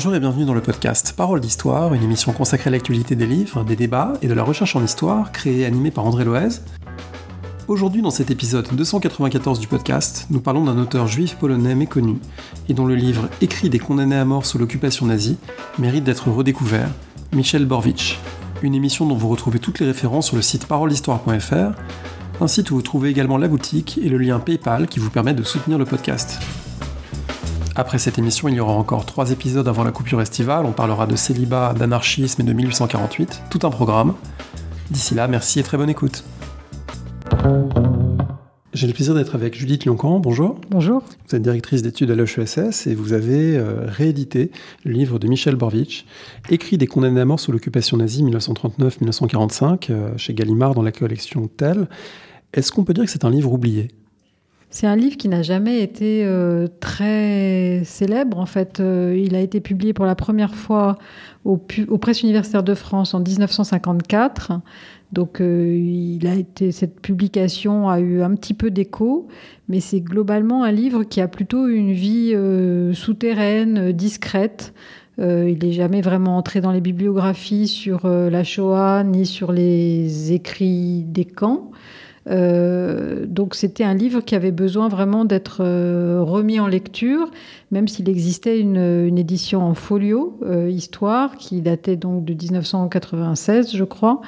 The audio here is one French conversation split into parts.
Bonjour et bienvenue dans le podcast Parole d'Histoire, une émission consacrée à l'actualité des livres, des débats et de la recherche en histoire, créée et animée par André Loez. Aujourd'hui, dans cet épisode 294 du podcast, nous parlons d'un auteur juif polonais méconnu et dont le livre Écrit des condamnés à mort sous l'occupation nazie mérite d'être redécouvert, Michel Borvitch. Une émission dont vous retrouvez toutes les références sur le site paroledhistoire.fr, un site où vous trouvez également la boutique et le lien PayPal qui vous permet de soutenir le podcast. Après cette émission, il y aura encore trois épisodes avant la coupure estivale. On parlera de célibat, d'anarchisme et de 1848. Tout un programme. D'ici là, merci et très bonne écoute. J'ai le plaisir d'être avec Judith Lioncan. Bonjour. Bonjour. Vous êtes directrice d'études à l'HESS et vous avez euh, réédité le livre de Michel Borvitch, Écrit des condamnés à mort sous l'occupation nazie 1939-1945, euh, chez Gallimard dans la collection Tel. Est-ce qu'on peut dire que c'est un livre oublié? C'est un livre qui n'a jamais été euh, très célèbre. En fait, euh, il a été publié pour la première fois au, Presse universitaire de France en 1954. Donc, euh, cette publication a eu un petit peu d'écho, mais c'est globalement un livre qui a plutôt une vie souterraine, discrète. il n'est jamais vraiment entré dans les bibliographies sur la Shoah ni sur les écrits des camps. Euh, donc c'était un livre qui avait besoin vraiment d'être euh, remis en lecture, même s'il existait une, édition en folio, euh, Histoire, qui datait donc de 1996, je crois,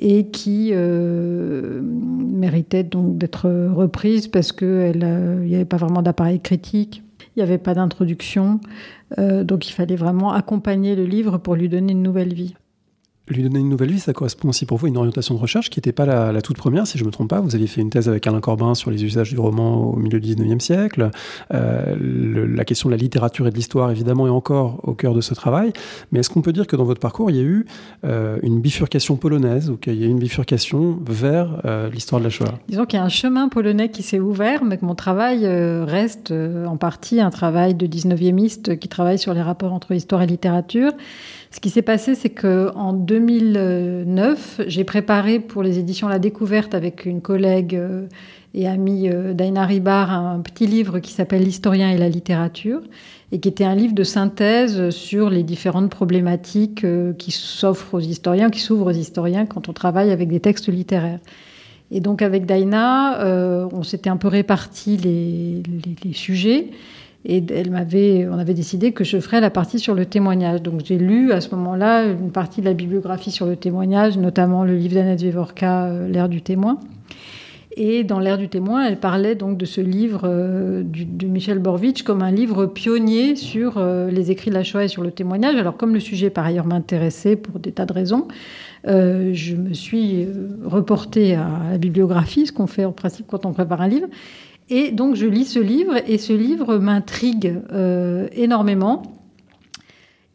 et qui méritait donc d'être reprise parce qu'il n'y avait pas vraiment d'appareil critique. Il n'y avait pas d'introduction, donc il fallait vraiment accompagner le livre pour lui donner une nouvelle vie lui donner une nouvelle vie, ça correspond aussi pour vous à une orientation de recherche qui n'était pas la, toute première, si je ne me trompe pas. Vous aviez fait une thèse avec Alain Corbin sur les usages du roman au milieu du 19e siècle. Euh, la question de la littérature et de l'histoire, évidemment, est encore au cœur de ce travail. Mais est-ce qu'on peut dire que dans votre parcours, il y a eu euh, une bifurcation polonaise ou qu'il y a eu une bifurcation vers euh, l'histoire de la Shoah? Disons qu'il y a un chemin polonais qui s'est ouvert, mais que mon travail reste en partie un travail de 19e qui travaille sur les rapports entre histoire et littérature. Ce qui s'est passé, c'est qu'en 2009, j'ai préparé pour les éditions La Découverte avec une collègue euh, et amie euh, Daina Ribar un petit livre qui s'appelle L'historien et la littérature et qui était un livre de synthèse sur les différentes problématiques euh, qui s'offrent aux historiens, qui s'ouvrent aux historiens quand on travaille avec des textes littéraires. Et donc avec Daina, on s'était un peu réparti les sujets. Et elle m'avait, on avait décidé que je ferais la partie sur le témoignage. Donc j'ai lu à ce moment-là une partie de la bibliographie sur le témoignage, notamment le livre d'Annette Vivorka, euh, L'ère du témoin. Et dans l'ère du témoin, elle parlait donc de ce livre euh, de Michel Borvitch comme un livre pionnier sur euh, les écrits de la Shoah et sur le témoignage. Alors comme le sujet par ailleurs m'intéressait pour des tas de raisons, je me suis reportée à la bibliographie, ce qu'on fait en principe quand on prépare un livre. Et donc je lis ce livre et ce livre m'intrigue euh, énormément.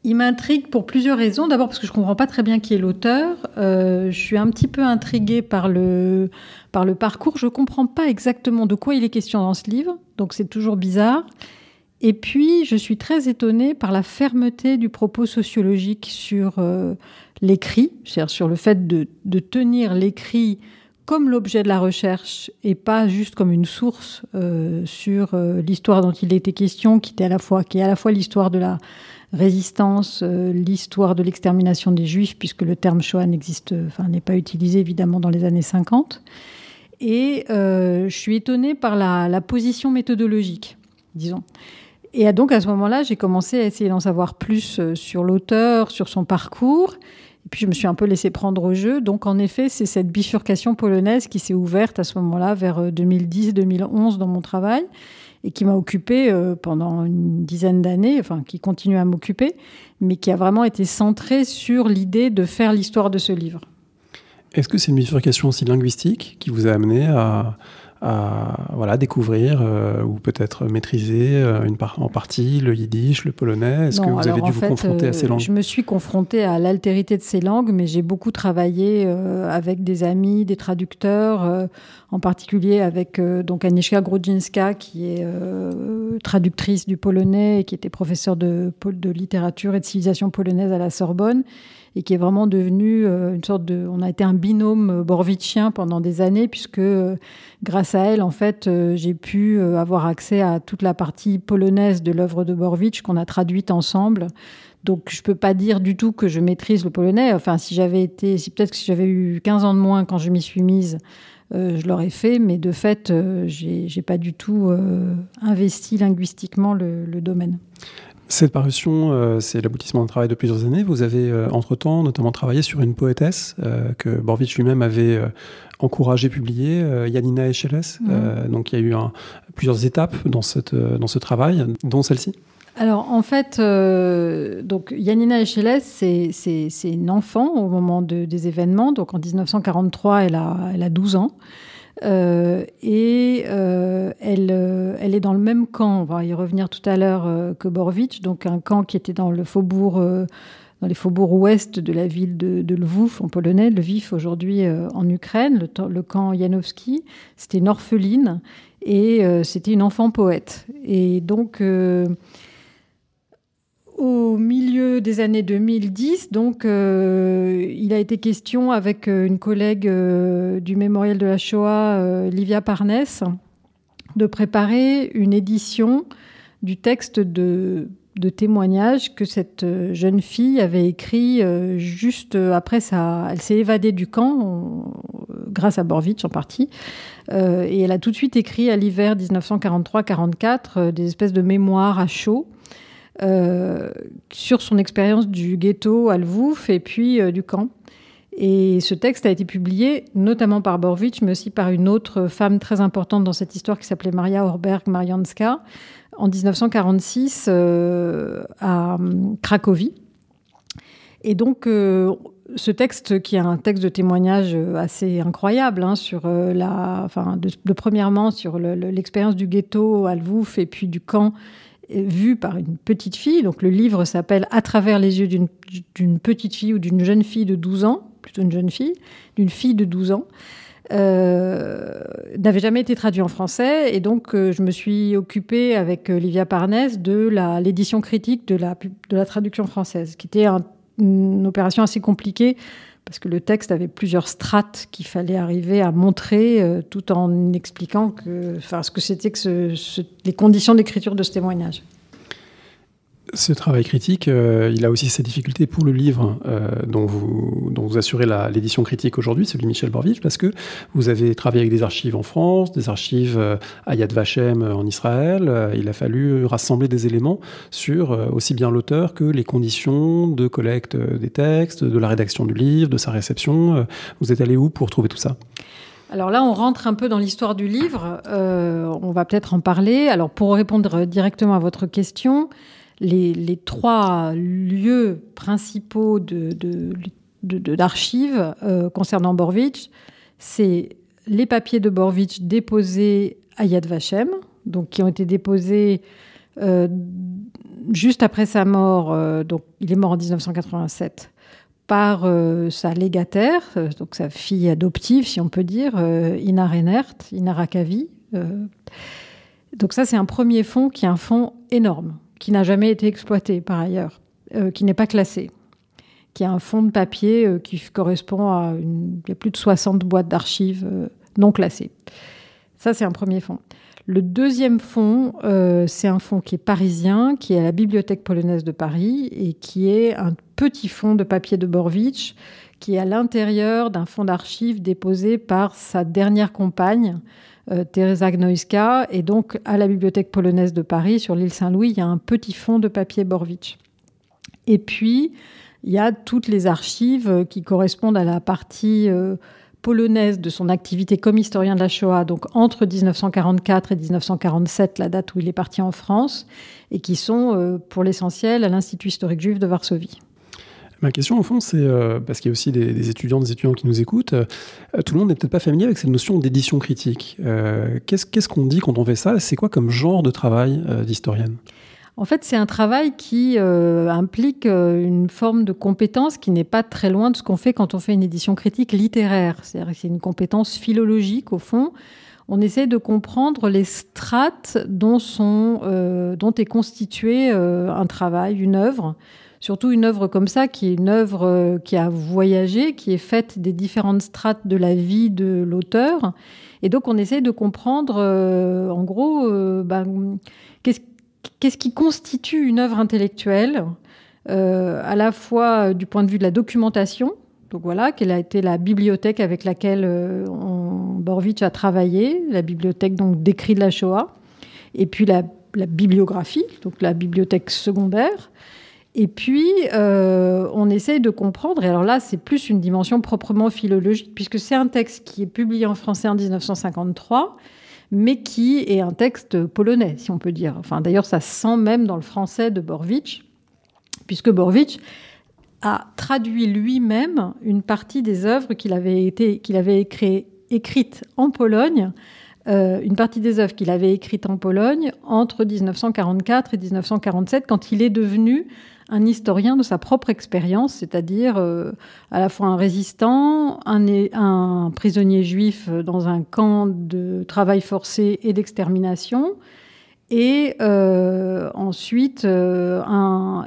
Il m'intrigue pour plusieurs raisons. D'abord parce que je ne comprends pas très bien qui est l'auteur. Euh, je suis un petit peu intriguée par le, par le parcours. Je ne comprends pas exactement de quoi il est question dans ce livre, donc c'est toujours bizarre. Et puis, je suis très étonnée par la fermeté du propos sociologique sur euh, l'écrit, c'est-à-dire sur le fait de, de tenir l'écrit comme l'objet de la recherche et pas juste comme une source euh, sur euh, l'histoire dont il était question, qui, était à la fois, qui est à la fois l'histoire de la résistance, euh, l'histoire de l'extermination des Juifs, puisque le terme Shoah n'existe, enfin n'est pas utilisé évidemment dans les années 50. Et je suis étonnée par la, la position méthodologique, disons. Et donc à ce moment-là, j'ai commencé à essayer d'en savoir plus sur l'auteur, sur son parcours. Et puis je me suis un peu laissé prendre au jeu. Donc en effet, c'est cette bifurcation polonaise qui s'est ouverte à ce moment-là, vers 2010-2011 euh, dans mon travail, et qui m'a occupée euh, pendant une dizaine d'années, enfin qui continue à m'occuper, mais qui a vraiment été centrée sur l'idée de faire l'histoire de ce livre. Est-ce que c'est une bifurcation aussi linguistique qui vous a amené à, à voilà, découvrir euh, ou peut-être maîtriser euh, une en partie le yiddish, le polonais. Est-ce que vous avez dû vous confronter à ces euh, langues? Je me suis confrontée à l'altérité de ces langues, mais j'ai beaucoup travaillé avec des amis, des traducteurs, en particulier avec donc Agnieszka Grudzinska, qui est traductrice du polonais et qui était professeure de, de littérature et de civilisation polonaise à la Sorbonne et qui est vraiment devenu euh, une sorte de. On a été un binôme euh, borvitchien pendant des années, puisque euh, grâce à elle, en fait, j'ai pu avoir accès à toute la partie polonaise de l'œuvre de Borwicz qu'on a traduite ensemble. Donc je peux pas dire du tout que je maîtrise le polonais. Enfin, si j'avais été, si peut-être que si j'avais eu 15 ans de moins quand je m'y suis mise, je l'aurais fait, mais de fait, euh, j'ai pas du tout investi linguistiquement le, domaine. Cette parution, c'est l'aboutissement d'un travail de plusieurs années. Vous avez, entre-temps, notamment travaillé sur une poétesse que Borvitch lui-même avait encouragé publier, Yanina Echeles. Mmh. donc il y a eu plusieurs étapes dans, cette, dans ce travail, dont celle-ci. Alors en fait, euh, donc Yanina Echeles, c'est une enfant au moment des événements. Donc en 1943, elle a, elle a 12 ans. Euh, et euh, elle, elle est dans le même camp, on va y revenir tout à l'heure, que Borvitch, donc un camp qui était dans le faubourg, dans les faubourgs ouest de la ville de, de Lvov en polonais, Lviv aujourd'hui en Ukraine, le, le camp Janowski. C'était une orpheline et c'était une enfant poète. Et donc au milieu des années 2010, donc, euh, il a été question avec euh, une collègue euh, du Mémorial de la Shoah, Livia Parnes, de préparer une édition du texte de, de témoignage que cette jeune fille avait écrit juste après ça. Elle s'est évadée du camp, grâce à Borvitch en partie, et elle a tout de suite écrit à l'hiver 1943-44 des espèces de mémoires à chaud euh, sur son expérience du ghetto à Lvouf et puis euh, du camp. Et ce texte a été publié notamment par Borvitch, mais aussi par une autre femme très importante dans cette histoire qui s'appelait Maria Orberg Marianska en 1946 euh, à Cracovie. Et donc, ce texte, qui est un texte de témoignage assez incroyable, hein, sur la, enfin, de, premièrement sur l'expérience du ghetto à Lvouf et puis du camp vu par une petite fille. Donc le livre s'appelle À travers les yeux d'une petite fille ou d'une jeune fille de 12 ans, plutôt une jeune fille, d'une fille de 12 ans. Euh, n'avait jamais été traduit en français et donc euh, je me suis occupée avec Livia Parnes de l'édition critique de la, de la traduction française, qui était une opération assez compliquée parce que le texte avait plusieurs strates qu'il fallait arriver à montrer euh, tout en expliquant que, enfin, ce que c'était que les conditions d'écriture de ce témoignage ce travail critique, euh, il a aussi ses difficultés pour le livre euh, dont, vous, assurez l'édition critique aujourd'hui, celui de Michel Borvich, parce que vous avez travaillé avec des archives en France, des archives euh, à Yad Vashem en Israël. il a fallu rassembler des éléments sur aussi bien l'auteur que les conditions de collecte des textes, de la rédaction du livre, de sa réception. vous êtes allé où pour trouver tout ça? Alors là, on rentre un peu dans l'histoire du livre. on va peut-être en parler. Alors pour répondre directement à votre question, les, trois lieux principaux d'archives de, euh, concernant Borvitch, c'est les papiers de Borvitch déposés à Yad Vashem, donc qui ont été déposés euh, juste après sa mort, euh, donc il est mort en 1987, par sa légataire, donc sa fille adoptive, si on peut dire, Ina Reinert, Ina Rakavi. donc ça, c'est un premier fonds qui est un fonds énorme qui n'a jamais été exploité par ailleurs, euh, qui n'est pas classé, qui a un fond de papier euh, qui correspond à il y a plus de 60 boîtes d'archives euh, non classées. Ça, c'est un premier fonds. Le deuxième fonds, c'est un fonds qui est parisien, qui est à la Bibliothèque polonaise de Paris et qui est un petit fonds de papier de Borwicz qui est à l'intérieur d'un fonds d'archives déposé par sa dernière compagne, euh, Teresa Gnoiska. Et donc, à la Bibliothèque polonaise de Paris, sur l'île Saint-Louis, il y a un petit fond de papier Borwicz. Et puis, il y a toutes les archives qui correspondent à la partie euh, polonaise de son activité comme historien de la Shoah, donc entre 1944 et 1947, la date où il est parti en France, et qui sont euh, pour l'essentiel à l'Institut historique juif de Varsovie. Ma question, au fond, c'est euh, parce qu'il y a aussi des, étudiants, des étudiants qui nous écoutent. Euh, tout le monde n'est peut-être pas familier avec cette notion d'édition critique. Euh, qu'est-ce qu'on dit quand on fait ça? C'est quoi comme genre de travail d'historienne? En fait, c'est un travail qui implique une forme de compétence qui n'est pas très loin de ce qu'on fait quand on fait une édition critique littéraire. C'est-à-dire que c'est une compétence philologique, au fond. On essaie de comprendre les strates dont, est constitué un travail, une œuvre surtout une œuvre comme ça, qui est une œuvre euh, qui a voyagé, qui est faite des différentes strates de la vie de l'auteur. Et donc on essaie de comprendre, euh, en gros, euh, ben, qu'est-ce qui constitue une œuvre intellectuelle à la fois du point de vue de la documentation, donc voilà, quelle a été la bibliothèque avec laquelle on, a travaillé, la bibliothèque donc d'écrit de la Shoah, et puis la, la, bibliographie, donc la bibliothèque secondaire. Et puis, on essaye de comprendre, et alors là, c'est plus une dimension proprement philologique, puisque c'est un texte qui est publié en français en 1953, mais qui est un texte polonais, si on peut dire. Enfin, d'ailleurs, ça sent même dans le français de Borwicz, puisque Borwicz a traduit lui-même une partie des œuvres qu'il avait, été, qu'il avait écrites en Pologne, euh, une partie des œuvres qu'il avait écrites en Pologne entre 1944 et 1947, quand il est devenu un historien de sa propre expérience, c'est-à-dire euh, à la fois un résistant, un, prisonnier juif dans un camp de travail forcé et d'extermination, et euh, ensuite, euh,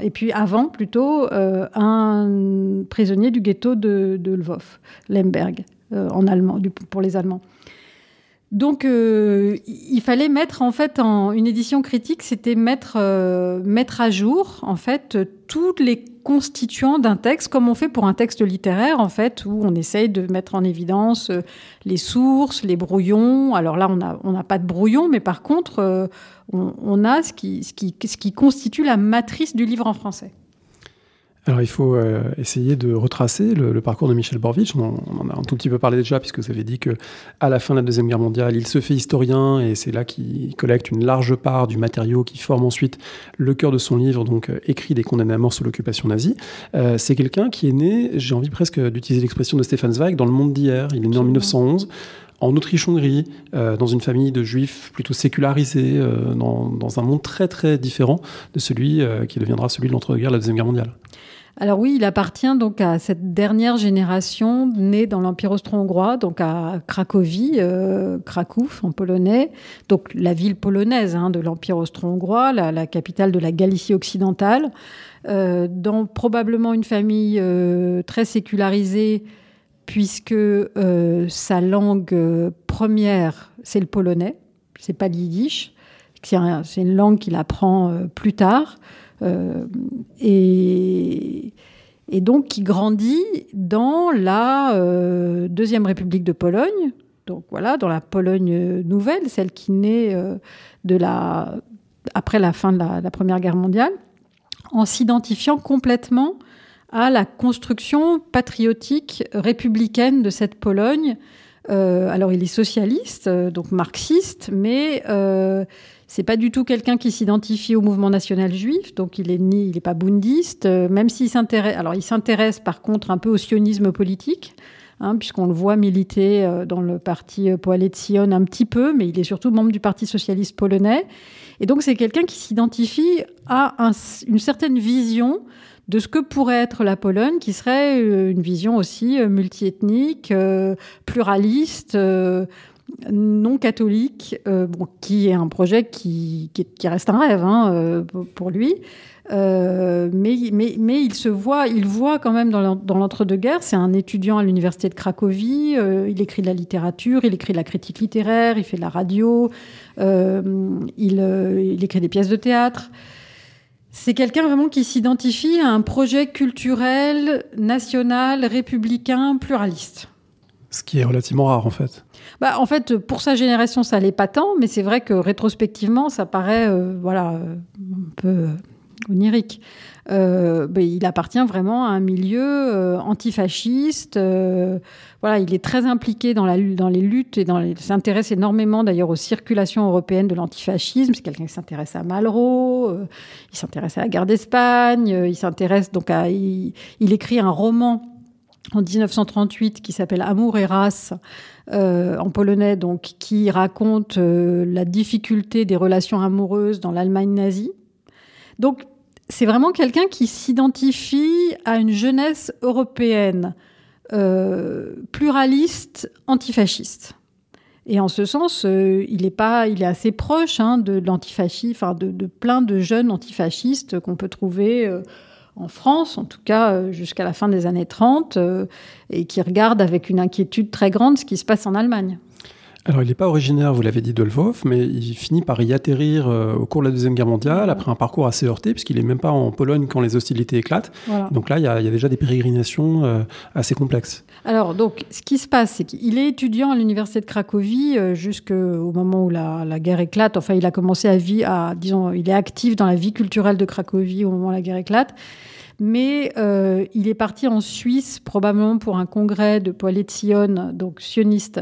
et puis avant plutôt, un prisonnier du ghetto de, de Lvov, Lemberg, en allemand, pour les Allemands. Donc, euh, il fallait mettre en fait en une édition critique, c'était mettre euh, mettre à jour en fait tous les constituants d'un texte, comme on fait pour un texte littéraire en fait, où on essaye de mettre en évidence euh, les sources, les brouillons. Alors là, on n'a on n'a pas de brouillon, mais par contre, on, on, a ce qui, ce qui ce qui constitue la matrice du livre en français. Alors il faut euh, essayer de retracer le, parcours de Michel Borvitch. On, en a un tout petit peu parlé déjà, puisque vous avez dit que à la fin de la Deuxième Guerre mondiale, il se fait historien, et c'est là qu'il collecte une large part du matériau qui forme ensuite le cœur de son livre, donc euh, écrit des condamnés à mort sous l'occupation nazie. Euh, c'est quelqu'un qui est né, j'ai envie presque d'utiliser l'expression de Stefan Zweig, dans le monde d'hier. Il est né en 1911 en Autriche-Hongrie, dans une famille de juifs plutôt sécularisés, dans, dans, un monde très très différent de celui qui deviendra celui de l'entre-deux-guerres, la Deuxième Guerre mondiale. Alors oui, il appartient donc à cette dernière génération née dans l'Empire austro-hongrois, donc à Cracovie, euh, Krakow en polonais, donc la ville polonaise hein, de l'Empire austro-hongrois, la, capitale de la Galicie occidentale, euh, dans probablement une famille euh, très sécularisée, puisque sa langue première, c'est le polonais, c'est pas l'yiddish, c'est une langue qu'il apprend plus tard. Euh, et, donc qui grandit dans la euh, Deuxième République de Pologne, donc voilà, dans la Pologne nouvelle, celle qui naît euh, de la, après la fin de la, Première Guerre mondiale, en s'identifiant complètement à la construction patriotique républicaine de cette Pologne. alors il est socialiste, donc marxiste, mais c'est pas du tout quelqu'un qui s'identifie au mouvement national juif, donc il est ni, il est pas bundiste, euh, même s'il s'intéresse. Alors il s'intéresse par contre un peu au sionisme politique. Hein, puisqu'on le voit militer euh, dans le parti euh, Poalet Sion un petit peu, mais il est surtout membre du Parti socialiste polonais. Et donc c'est quelqu'un qui s'identifie à une certaine vision de ce que pourrait être la Pologne, qui serait une vision aussi multiethnique, pluraliste, non catholique, euh, qui est un projet qui, qui, reste un rêve hein, euh, pour lui. Euh, mais, mais, mais, il se voit, il voit quand même dans l'entre-deux-guerres. C'est un étudiant à l'université de Cracovie. il écrit de la littérature, il écrit de la critique littéraire, il fait de la radio, il, il, écrit des pièces de théâtre. C'est quelqu'un vraiment qui s'identifie à un projet culturel, national, républicain, pluraliste. Ce qui est relativement rare en fait. Bah, en fait, pour sa génération, ça l'est pas tant, mais c'est vrai que rétrospectivement, ça paraît euh, voilà, euh, un peu euh, onirique. Bah, il appartient vraiment à un milieu antifasciste. voilà, il est très impliqué dans, la, dans les luttes et s'intéresse énormément d'ailleurs aux circulations européennes de l'antifascisme. C'est quelqu'un qui s'intéresse à Malraux, il s'intéresse à la guerre d'Espagne, il s'intéresse donc à. il écrit un roman en 1938 qui s'appelle Amour et race euh, en polonais, donc qui raconte euh, la difficulté des relations amoureuses dans l'Allemagne nazie. Donc c'est vraiment quelqu'un qui s'identifie à une jeunesse européenne euh, pluraliste, antifasciste. Et en ce sens, il est pas, il est assez proche hein, de l'antifascisme, enfin de, de, plein de jeunes antifascistes qu'on peut trouver en France, en tout cas euh, jusqu'à la fin des années 30, euh, et qui regarde avec une inquiétude très grande ce qui se passe en Allemagne. Alors, il n'est pas originaire, vous l'avez dit, de Lvov, mais il finit par y atterrir euh, au cours de la Deuxième Guerre mondiale, après un parcours assez heurté, puisqu'il n'est même pas en Pologne quand les hostilités éclatent. Donc là, il y, a, déjà des pérégrinations euh, assez complexes. Alors, donc, ce qui se passe, c'est qu'il est étudiant à l'université de Cracovie euh, jusqu'au moment où la, guerre éclate. Enfin, il a commencé à vivre, à, disons, il est actif dans la vie culturelle de Cracovie au moment où la guerre éclate mais euh, il est parti en Suisse probablement pour un congrès de Poilet de Sion, donc sioniste,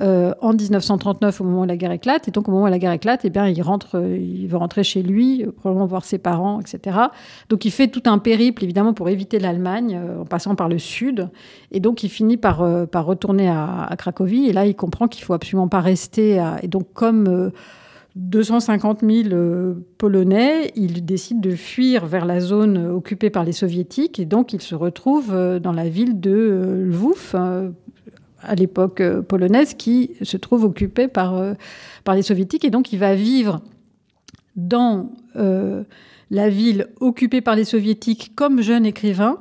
euh, en 1939 au moment où la guerre éclate. Et donc au moment où la guerre éclate, eh bien, il rentre, il veut rentrer chez lui, probablement voir ses parents, etc. Donc il fait tout un périple évidemment pour éviter l'Allemagne euh, en passant par le sud. Et donc il finit par, retourner à, à, Cracovie. Et là il comprend qu'il faut absolument pas rester. Et donc comme 250 000 euh, Polonais, ils décident de fuir vers la zone occupée par les Soviétiques et donc ils se retrouvent euh, dans la ville de euh, Lvov, à l'époque polonaise, qui se trouve occupée par, par les Soviétiques. Et donc il va vivre dans la ville occupée par les Soviétiques comme jeune écrivain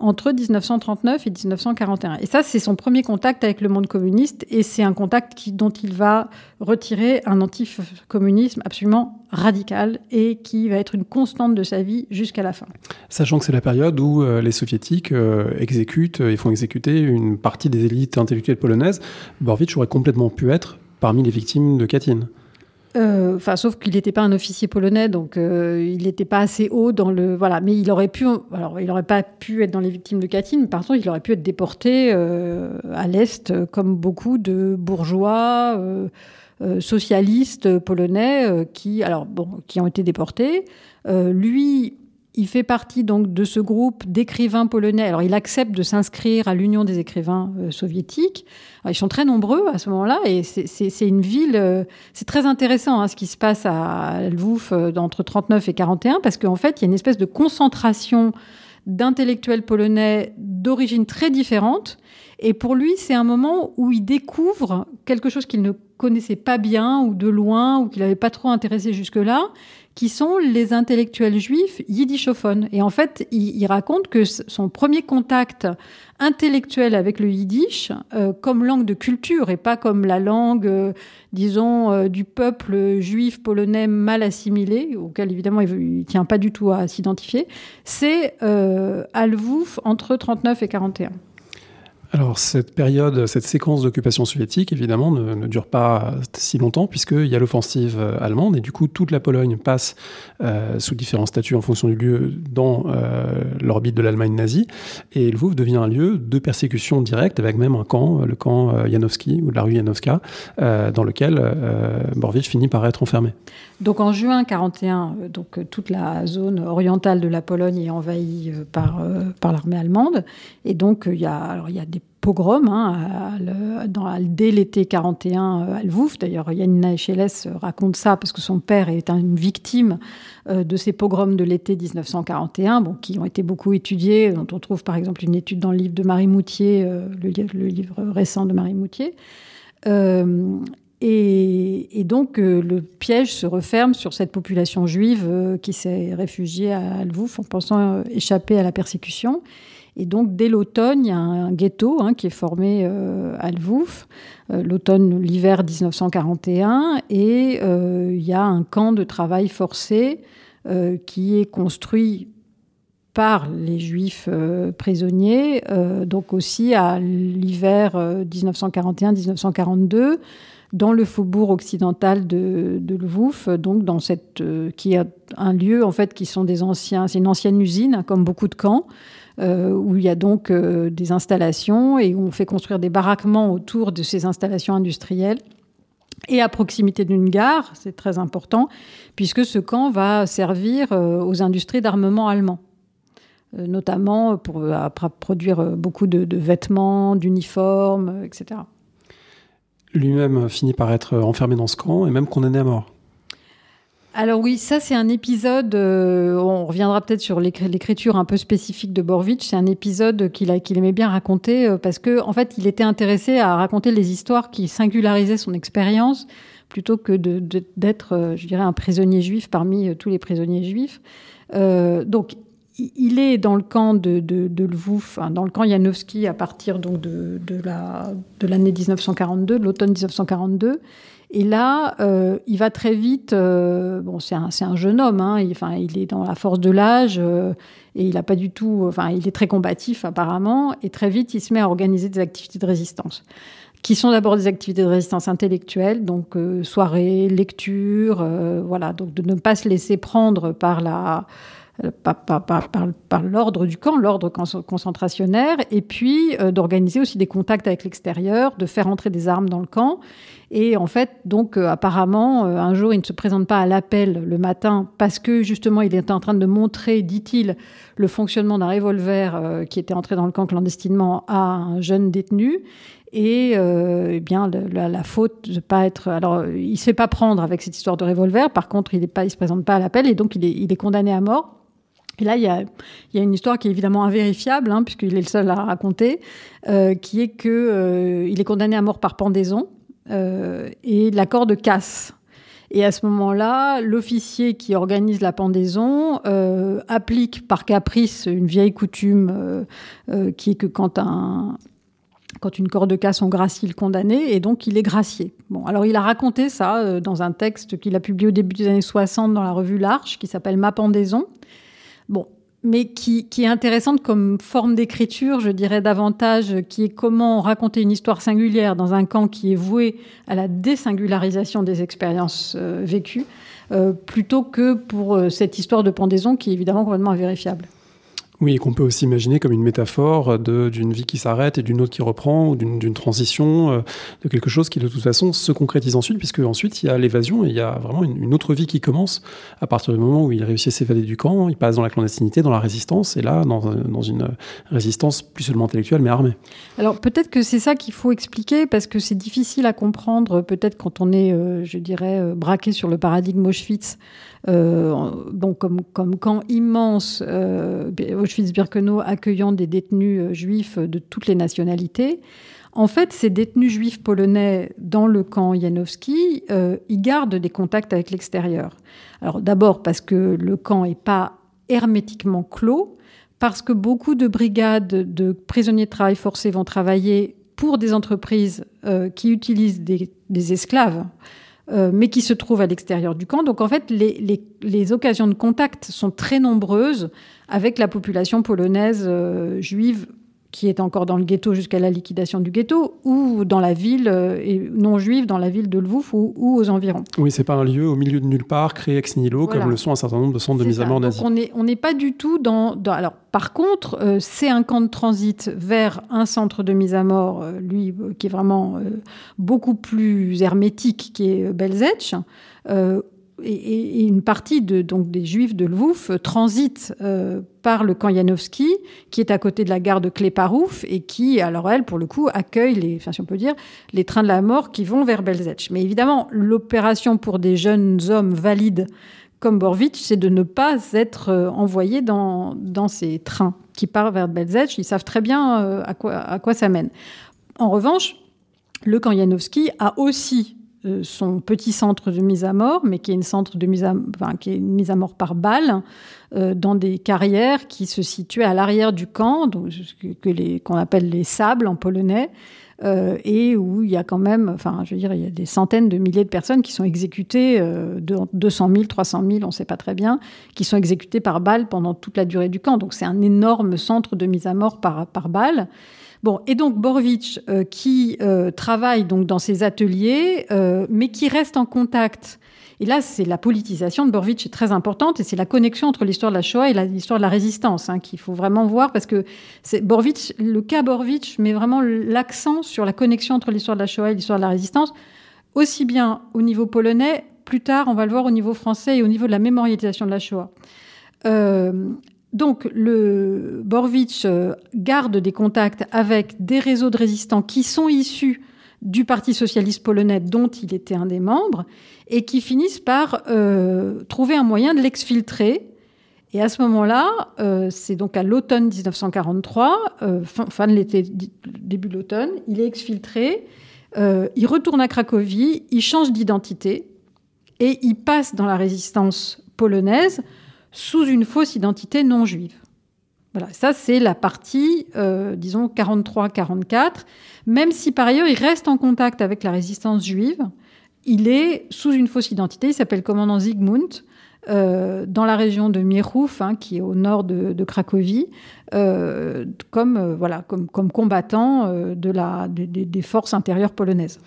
entre 1939 et 1941. Et ça, c'est son premier contact avec le monde communiste, et c'est un contact dont il va retirer un anti-communisme absolument radical et qui va être une constante de sa vie jusqu'à la fin. Sachant que c'est la période où euh, les soviétiques euh, exécutent et font exécuter une partie des élites intellectuelles polonaises, Borwicz aurait complètement pu être parmi les victimes de Katyn. Euh, enfin, sauf qu'il n'était pas un officier polonais, donc euh, il n'était pas assez haut dans le voilà. Mais il aurait pu, alors il n'aurait pas pu être dans les victimes de Katyn. Par contre, il aurait pu être déporté euh, à l'est, comme beaucoup de bourgeois socialistes polonais qui, alors bon, qui ont été déportés. lui, il fait partie donc de ce groupe d'écrivains polonais. Alors il accepte de s'inscrire à l'Union des écrivains euh, soviétiques. ils sont très nombreux à ce moment-là et c'est une ville. Euh, c'est très intéressant hein, ce qui se passe à Lvov euh, entre 39 et 41 parce qu'en fait il y a une espèce de concentration d'intellectuels polonais d'origine très différente. Et pour lui, c'est un moment où il découvre quelque chose qu'il ne connaissait pas bien ou de loin ou qu'il n'avait pas trop intéressé jusque-là qui sont les intellectuels juifs yiddishophones. Et en fait, il, raconte que son premier contact intellectuel avec le yiddish, euh, comme langue de culture et pas comme la langue, euh, disons, euh, du peuple juif polonais mal assimilé, auquel évidemment il ne tient pas du tout à s'identifier, c'est à Lvouf entre 39 et 41. Alors cette période, cette séquence d'occupation soviétique, évidemment, ne, dure pas si longtemps puisqu'il y a l'offensive euh, allemande et du coup toute la Pologne passe euh, sous différents statuts en fonction du lieu dans euh, l'orbite de l'Allemagne nazie et Lvov devient un lieu de persécution directe avec même un camp, le camp Janowski ou de la rue Janowska, dans lequel Borwicz finit par être enfermé. Donc en juin 41, donc toute la zone orientale de la Pologne est envahie par, par l'armée allemande et donc il y a alors il y a des pogrom hein, dans, dès l'été 41 euh, à Lvouf. D'ailleurs, Yanina Echeles raconte ça parce que son père est une victime euh, de ces pogroms de l'été 1941, bon, qui ont été beaucoup étudiés, dont on trouve par exemple une étude dans le livre de Marie Moutier, euh, le, livre récent de Marie Moutier. Et, donc, le piège se referme sur cette population juive qui s'est réfugiée à Lvouf en pensant échapper à la persécution. Et donc, dès l'automne, il y a un ghetto hein, qui est formé euh, à Lvouf, euh, l'automne, l'hiver 1941, et euh, il y a un camp de travail forcé qui est construit par les juifs prisonniers, donc aussi à l'hiver 1941-1942 dans le faubourg occidental de, de donc dans cette qui est un lieu en fait qui sont des anciens, c'est une ancienne usine hein, comme beaucoup de camps, euh, où il y a donc euh, des installations et où on fait construire des baraquements autour de ces installations industrielles et à proximité d'une gare, c'est très important, puisque ce camp va servir euh, aux industries d'armement allemands, notamment pour produire beaucoup de, de vêtements, d'uniformes, etc. Lui-même finit par être enfermé dans ce camp et même condamné à mort. Alors oui, ça c'est un épisode, euh, on reviendra peut-être sur l'écriture un peu spécifique de Borwitch, c'est un épisode qu'il aimait bien raconter euh, parce que en fait il était intéressé à raconter les histoires qui singularisaient son expérience plutôt que d'être, euh, je dirais, un prisonnier juif parmi tous les prisonniers juifs. donc il est dans le camp de, de, Lvouf, dans le camp Janowski à partir donc de, l'année 1942, de l'automne 1942. Et là, euh, il va très vite. Euh, bon, c'est un, un, jeune homme. Hein, il, enfin, il est dans la force de l'âge euh, et il a pas du tout. Enfin, il est très combatif apparemment. Et très vite, il se met à organiser des activités de résistance, qui sont d'abord des activités de résistance intellectuelle, donc soirées, lecture, voilà. Donc de ne pas se laisser prendre par la par, par, par, par l'ordre du camp, l'ordre concentrationnaire, et puis d'organiser aussi des contacts avec l'extérieur, de faire entrer des armes dans le camp. Et en fait, donc euh, apparemment, euh, un jour, il ne se présente pas à l'appel le matin parce que justement, il est en train de montrer, dit-il, le fonctionnement d'un revolver euh, qui était entré dans le camp clandestinement à un jeune détenu. Et eh bien, la, faute de pas être. Alors, il se fait pas prendre avec cette histoire de revolver. Par contre, il ne se présente pas à l'appel et donc il est, il est condamné à mort. Et là, il y a, une histoire qui est évidemment invérifiable, hein, puisqu'il est le seul à raconter, qui est qu'il il est condamné à mort par pendaison. Euh, et l'accord de casse. Et à ce moment-là, l'officier qui organise la pendaison euh, applique par caprice une vieille coutume euh, qui est que quand un, quand une corde de casse, on gracie le condamné, et donc il est gracié. Bon, alors il a raconté ça dans un texte qu'il a publié au début des années 60 dans la revue L'Arche, qui s'appelle Ma pendaison. Mais qui, est intéressante comme forme d'écriture, je dirais davantage, qui est comment raconter une histoire singulière dans un camp qui est voué à la désingularisation des expériences euh, vécues, euh, plutôt que pour euh, cette histoire de pendaison qui est évidemment complètement invérifiable. Oui, et qu'on peut aussi imaginer comme une métaphore d'une vie qui s'arrête et d'une autre qui reprend, ou d'une transition, euh, de quelque chose qui de toute façon se concrétise ensuite, puisque ensuite il y a l'évasion et il y a vraiment une, autre vie qui commence à partir du moment où il réussit à s'évader du camp, il passe dans la clandestinité, dans la résistance, et là dans, dans une résistance plus seulement intellectuelle mais armée. Alors peut-être que c'est ça qu'il faut expliquer, parce que c'est difficile à comprendre, peut-être quand on est, euh, je dirais, euh, braqué sur le paradigme Auschwitz. Euh, comme, comme camp immense, euh, Auschwitz-Birkenau accueillant des détenus euh, juifs de toutes les nationalités. En fait, ces détenus juifs polonais dans le camp Janowski, ils gardent des contacts avec l'extérieur. Alors d'abord parce que le camp n'est pas hermétiquement clos, parce que beaucoup de brigades de prisonniers de travail forcé vont travailler pour des entreprises qui utilisent des esclaves. Euh, mais qui se trouvent à l'extérieur du camp. Donc en fait, les, occasions de contact sont très nombreuses avec la population polonaise euh, juive qui est encore dans le ghetto jusqu'à la liquidation du ghetto, ou dans la ville, euh, non juive, dans la ville de Lvouf ou, aux environs. Oui, c'est pas un lieu au milieu de nulle part, créé ex nihilo, comme le sont un certain nombre de centres de mise à mort nazis. on n'est on pas du tout dans... alors, par contre, euh, c'est un camp de transit vers un centre de mise à mort, euh, lui, qui est vraiment beaucoup plus hermétique, qui est Belzec, et, une partie de, donc des Juifs de Lvouf transite euh, par le camp Janowski, qui est à côté de la gare de Kleparouf et qui, alors elle, pour le coup, accueille les, enfin, si on peut dire, les trains de la mort qui vont vers Belzec. Mais évidemment, l'opération pour des jeunes hommes valides comme Borvitch, c'est de ne pas être euh, envoyés dans, dans ces trains qui partent vers Belzec. Ils savent très bien euh, à, quoi, à quoi ça mène. En revanche, le camp Janowski a aussi son petit centre de mise à mort, mais qui est une centre de mise à, qui est une mise à mort par balle, euh, dans des carrières qui se situaient à l'arrière du camp, donc, que les, qu'on appelle les sables en polonais, euh, et où il y a quand même, enfin, je veux dire, il y a des centaines de milliers de personnes qui sont exécutées, de 200 000, 300 000, on ne sait pas très bien, qui sont exécutées par balle pendant toute la durée du camp. Donc c'est un énorme centre de mise à mort par, par balle. Bon, et donc Borovitch, euh, qui euh, travaille donc dans ses ateliers, euh, mais qui reste en contact. Et là, c'est la politisation de Borovitch est très importante, et c'est la connexion entre l'histoire de la Shoah et l'histoire de la résistance hein, qu'il faut vraiment voir, parce que c'est Borovitch, le cas Borovitch met vraiment l'accent sur la connexion entre l'histoire de la Shoah et l'histoire de la résistance, aussi bien au niveau polonais, plus tard, on va le voir au niveau français et au niveau de la mémorialisation de la Shoah. Donc, le Borvitch euh, garde des contacts avec des réseaux de résistants qui sont issus du Parti socialiste polonais dont il était un des membres et qui finissent par euh, trouver un moyen de l'exfiltrer. Et à ce moment-là, euh, c'est donc à l'automne 1943, fin, de l'été, début de l'automne, il est exfiltré, il retourne à Cracovie, il change d'identité et il passe dans la résistance polonaise sous une fausse identité non juive. Voilà, ça c'est la partie, euh, disons, 43-44. Même si par ailleurs il reste en contact avec la résistance juive, il est sous une fausse identité, il s'appelle commandant Zygmunt, euh, dans la région de Mierhouf, hein, qui est au nord de, Cracovie, euh, comme, voilà, comme, comme combattant de la, des forces intérieures polonaises.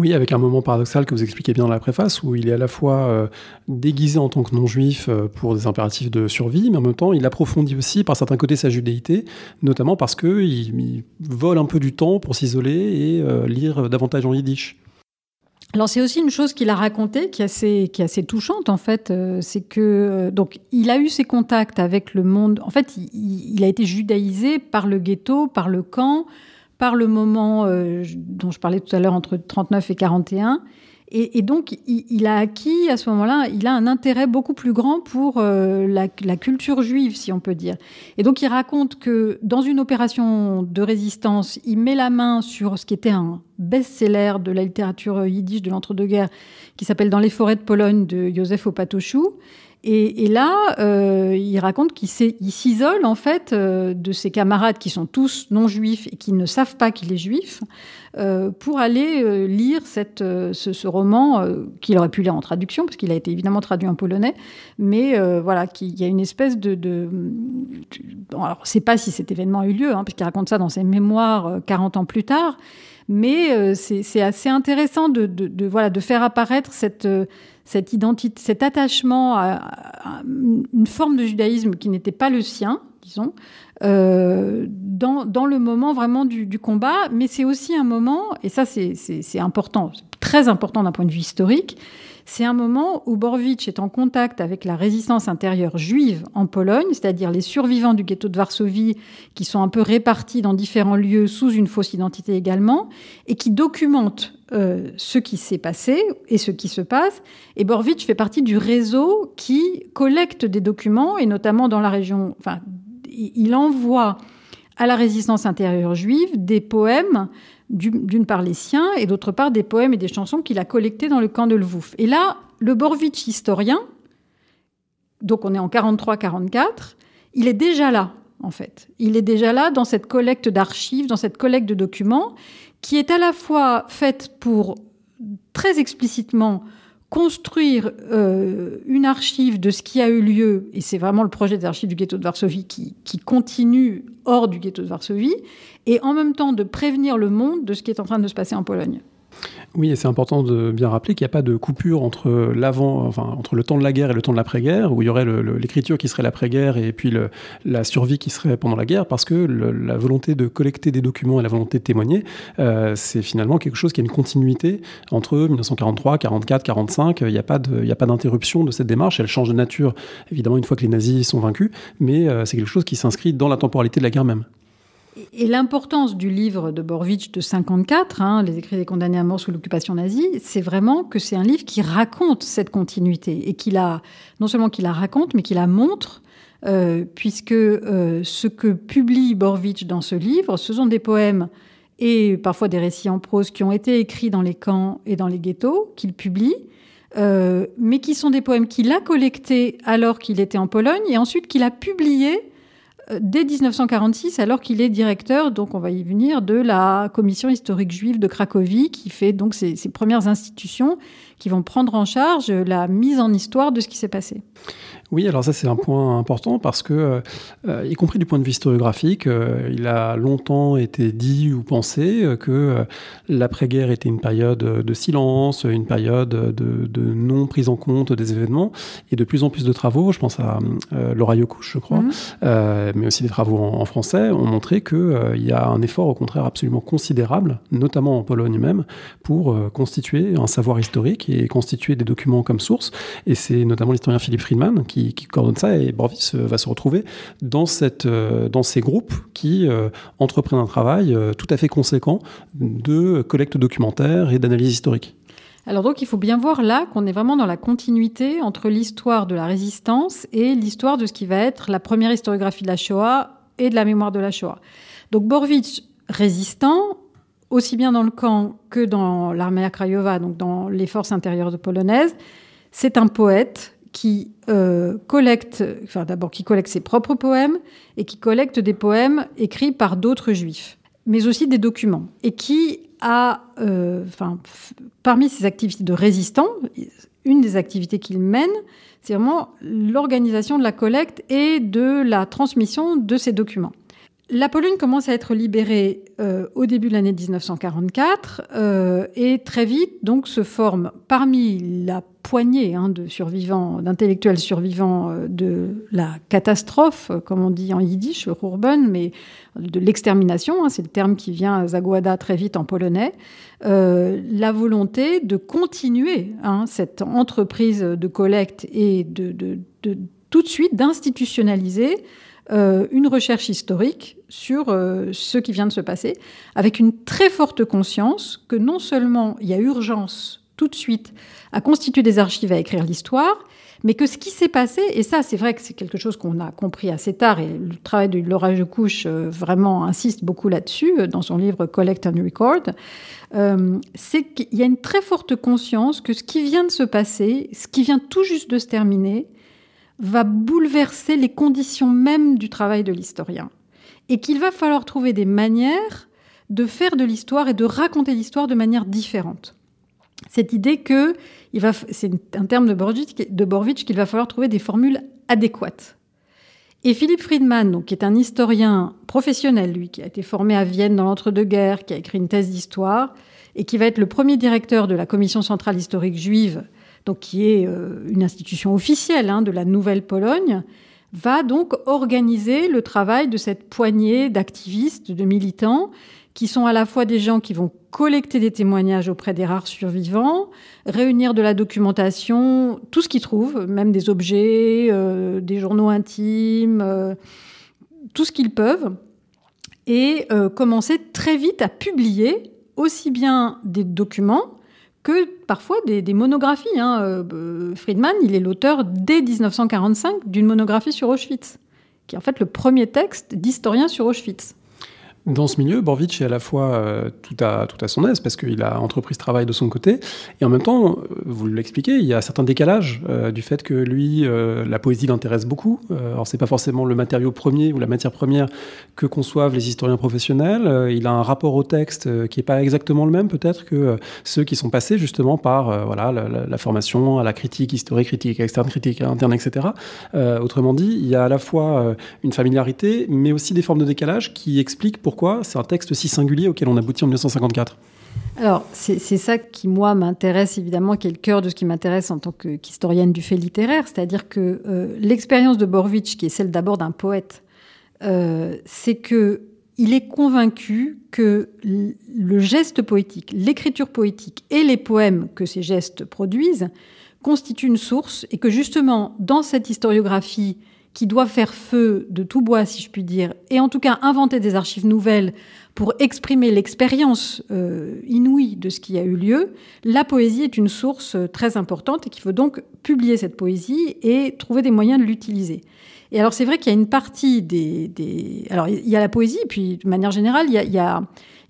Oui, avec un moment paradoxal que vous expliquez bien dans la préface, où il est à la fois déguisé en tant que non-juif pour des impératifs de survie, mais en même temps, il approfondit aussi par certains côtés sa judéité, notamment parce qu'il il vole un peu du temps pour s'isoler et lire davantage en yiddish. Alors c'est aussi une chose qu'il a racontée qui est assez, touchante en fait, euh, c'est que euh, donc il a eu ses contacts avec le monde. En fait, il, a été judaïsé par le ghetto, par le camp, par le moment euh, dont je parlais tout à l'heure entre 39 et 41. Et, donc, il, a acquis à ce moment-là, il a un intérêt beaucoup plus grand pour euh, la, culture juive, si on peut dire. Et donc, il raconte que dans une opération de résistance, il met la main sur ce qui était un best-seller de la littérature yiddish de l'entre-deux-guerres, qui s'appelle Dans les forêts de Pologne de Józef Opatochou. Et, là, euh, il raconte qu'il s'isole en fait euh, de ses camarades qui sont tous non juifs et qui ne savent pas qu'il est juif, euh, pour aller lire cette, ce, roman qu'il aurait pu lire en traduction parce qu'il a été évidemment traduit en polonais, mais voilà, qu'il y a une espèce de, alors, on ne sait pas si cet événement a eu lieu, hein, puisqu'il raconte ça dans ses mémoires 40 ans plus tard. Mais c'est assez intéressant de, voilà, de faire apparaître cette, cette identité, cet attachement à, une forme de judaïsme qui n'était pas le sien, disons, euh, dans, dans, le moment vraiment du, du combat. Mais c'est aussi un moment, et ça c'est important, très important d'un point de vue historique, c'est un moment où Borwicz est en contact avec la résistance intérieure juive en Pologne, c'est-à-dire les survivants du ghetto de Varsovie qui sont un peu répartis dans différents lieux sous une fausse identité également, et qui documentent euh, ce qui s'est passé et ce qui se passe. Et Borwicz fait partie du réseau qui collecte des documents, et notamment dans la région, enfin, il envoie à la résistance intérieure juive des poèmes d'une part les siens et d'autre part des poèmes et des chansons qu'il a collectés dans le camp de Lvouf. Et là, le Borvitch historien, donc on est en 43-44, il est déjà là, en fait. Il est déjà là dans cette collecte d'archives, dans cette collecte de documents, qui est à la fois faite pour très explicitement construire euh, une archive de ce qui a eu lieu, et c'est vraiment le projet des archives du ghetto de Varsovie qui, qui, continue hors du ghetto de Varsovie, et en même temps de prévenir le monde de ce qui est en train de se passer en Pologne. Oui, et c'est important de bien rappeler qu'il n'y a pas de coupure entre l'avant, enfin entre le temps de la guerre et le temps de l'après-guerre, où il y aurait l'écriture qui serait l'après-guerre et puis la survie qui serait pendant la guerre, parce que la volonté de collecter des documents et la volonté de témoigner, euh, c'est finalement quelque chose qui a une continuité entre 1943, 44, 45. Il n'y a pas d'interruption de, cette démarche. Elle change de nature, évidemment, une fois que les nazis sont vaincus, mais euh, c'est quelque chose qui s'inscrit dans la temporalité de la guerre même. Et l'importance du livre de Borwitch de 54, hein, Les écrits des condamnés à mort sous l'occupation nazie, c'est vraiment que c'est un livre qui raconte cette continuité et qui la, non seulement qui la raconte, mais qui la montre, euh, puisque euh, ce que publie Borwitch dans ce livre, ce sont des poèmes et parfois des récits en prose qui ont été écrits dans les camps et dans les ghettos, qu'il publie, euh, mais qui sont des poèmes qu'il a collectés alors qu'il était en Pologne et ensuite qu'il a publiés dès 1946, alors qu'il est directeur, donc on va y venir, de la commission historique juive de Cracovie, qui fait donc ces, ces premières institutions qui vont prendre en charge la mise en histoire de ce qui s'est passé. Oui, alors ça c'est un point important parce que, euh, y compris du point de vue historiographique, euh, il a longtemps été dit ou pensé que euh, l'après-guerre était une période de silence, une période de, non prise en compte des événements, et de plus en plus de travaux, je pense à Laura Yokouch, je crois, mhm. mais aussi des travaux en, français, ont montré qu'il y a un effort au contraire absolument considérable, notamment en Pologne même, pour constituer un savoir historique et constituer des documents comme source, et c'est notamment l'historien Philippe Friedman qui qui, coordonne ça et Borvis va se retrouver dans, cette, euh, dans ces groupes qui euh, entreprennent un travail euh, tout à fait conséquent de collecte documentaire et d'analyse historique. Alors donc il faut bien voir là qu'on est vraiment dans la continuité entre l'histoire de la résistance et l'histoire de ce qui va être la première historiographie de la Shoah et de la mémoire de la Shoah. Donc Borwicz, résistant, aussi bien dans le camp que dans l'armée à Krajowa, donc dans les forces intérieures polonaises, c'est un poète qui euh, collecte, enfin d'abord qui collecte ses propres poèmes et qui collecte des poèmes écrits par d'autres juifs, mais aussi des documents, et qui a, euh, parmi ses activités de résistant, une des activités qu'il mène, c'est vraiment l'organisation de la collecte et de la transmission de ces documents. La Pologne commence à être libérée euh, au début de l'année 1944 euh, et très vite donc se forme parmi la poignée hein, de survivants, d'intellectuels survivants euh, de la catastrophe, comme on dit en yiddish, Urban, mais de l'extermination, hein, c'est le terme qui vient à Zagłada très vite en polonais, la volonté de continuer hein, cette entreprise de collecte et de, tout de suite d'institutionnaliser euh, une recherche historique sur euh, ce qui vient de se passer, avec une très forte conscience que non seulement il y a urgence tout de suite à constituer des archives, à écrire l'histoire, mais que ce qui s'est passé, et ça c'est vrai que c'est quelque chose qu'on a compris assez tard, et le travail de Laura Couche euh, vraiment insiste beaucoup là-dessus dans son livre Collect and Record, c'est qu'il y a une très forte conscience que ce qui vient de se passer, ce qui vient tout juste de se terminer, va bouleverser les conditions mêmes du travail de l'historien. Et qu'il va falloir trouver des manières de faire de l'histoire et de raconter l'histoire de manière différente. Cette idée que, c'est un terme de Borwitch, qu'il va falloir trouver des formules adéquates. Et Philippe Friedman, donc, qui est un historien professionnel, lui, qui a été formé à Vienne dans l'entre-deux-guerres, qui a écrit une thèse d'histoire, et qui va être le premier directeur de la Commission centrale historique juive donc qui est euh, une institution officielle hein, de la Nouvelle-Pologne, va donc organiser le travail de cette poignée d'activistes, de militants, qui sont à la fois des gens qui vont collecter des témoignages auprès des rares survivants, réunir de la documentation, tout ce qu'ils trouvent, même des objets, euh, des journaux intimes, euh, tout ce qu'ils peuvent, et commencer très vite à publier aussi bien des documents que parfois des, monographies. Hein. Euh, Friedman, il est l'auteur dès 1945 d'une monographie sur Auschwitz, qui est en fait le premier texte d'historien sur Auschwitz. Dans ce milieu, Borvitch est à la fois euh, tout, à, tout à son aise parce qu'il a entrepris ce travail de son côté, et en même temps, euh, vous l'expliquez, il y a certains décalages euh, du fait que lui, la poésie l'intéresse beaucoup. alors c'est pas forcément le matériau premier ou la matière première que conçoivent les historiens professionnels. il a un rapport au texte qui est pas exactement le même peut-être que ceux qui sont passés justement par voilà la, formation à la critique historique, critique externe, critique interne, etc. autrement dit, il y a à la fois une familiarité, mais aussi des formes de décalage qui expliquent pourquoi c'est un texte si singulier auquel on aboutit en 1954 alors, c'est ça qui, moi, m'intéresse évidemment, qui est le cœur de ce qui m'intéresse en tant qu'historienne du fait littéraire, c'est-à-dire que euh, l'expérience de Borwitch, qui est celle d'abord d'un poète, euh, c'est que il est convaincu que le geste poétique, l'écriture poétique et les poèmes que ces gestes produisent constituent une source et que justement, dans cette historiographie qui doit faire feu de tout bois, si je puis dire, et en tout cas inventer des archives nouvelles pour exprimer l'expérience euh, inouïe de ce qui a eu lieu, la poésie est une source euh, très importante et qu'il faut donc publier cette poésie et trouver des moyens de l'utiliser. Et alors c'est vrai qu'il y a une partie des, Alors il y a la poésie, puis de manière générale, il y a,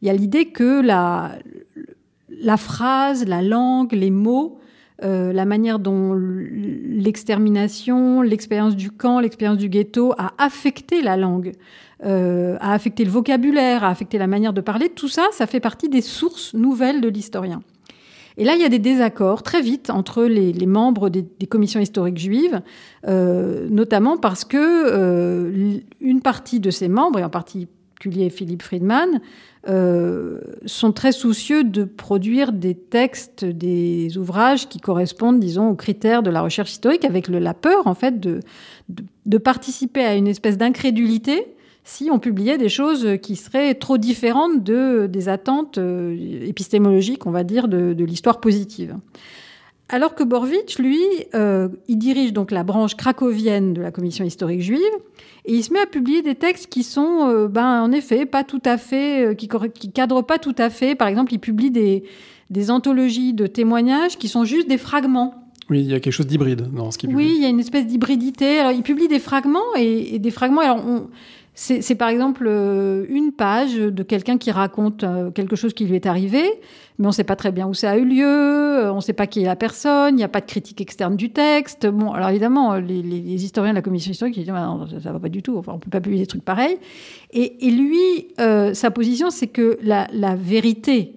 l'idée que la phrase, la langue, les mots euh, la manière dont l'extermination, l'expérience du camp, l'expérience du ghetto a affecté la langue, euh, a affecté le vocabulaire, a affecté la manière de parler, tout ça, ça fait partie des sources nouvelles de l'historien. Et là, il y a des désaccords très vite entre les, membres des, commissions historiques juives, euh, notamment parce que une partie de ces membres, et en particulier Philippe Friedman, euh, sont très soucieux de produire des textes, des ouvrages qui correspondent, disons, aux critères de la recherche historique, avec la peur, en fait, de, de, participer à une espèce d'incrédulité si on publiait des choses qui seraient trop différentes de, des attentes euh, épistémologiques, on va dire, de l'histoire positive. Alors que Borwitch, lui, euh, il dirige donc la branche cracovienne de la commission historique juive, et il se met à publier des textes qui sont, euh, ben, en effet, pas tout à fait, euh, qui, qui cadrent pas tout à fait. Par exemple, il publie des, des anthologies de témoignages qui sont juste des fragments. Oui, il y a quelque chose d'hybride dans ce qu'il publie. Oui, il y a une espèce d'hybridité. Alors, il publie des fragments et, des fragments. Alors, C'est par exemple euh, une page de quelqu'un qui raconte euh, quelque chose qui lui est arrivé, mais on ne sait pas très bien où ça a eu lieu, euh, on ne sait pas qui est la personne, il n'y a pas de critique externe du texte. Bon, alors évidemment, les, historiens de la commission historique ils disent bah ça ne va pas du tout, on ne peut pas publier des trucs pareils. Et, lui, sa position, c'est que la vérité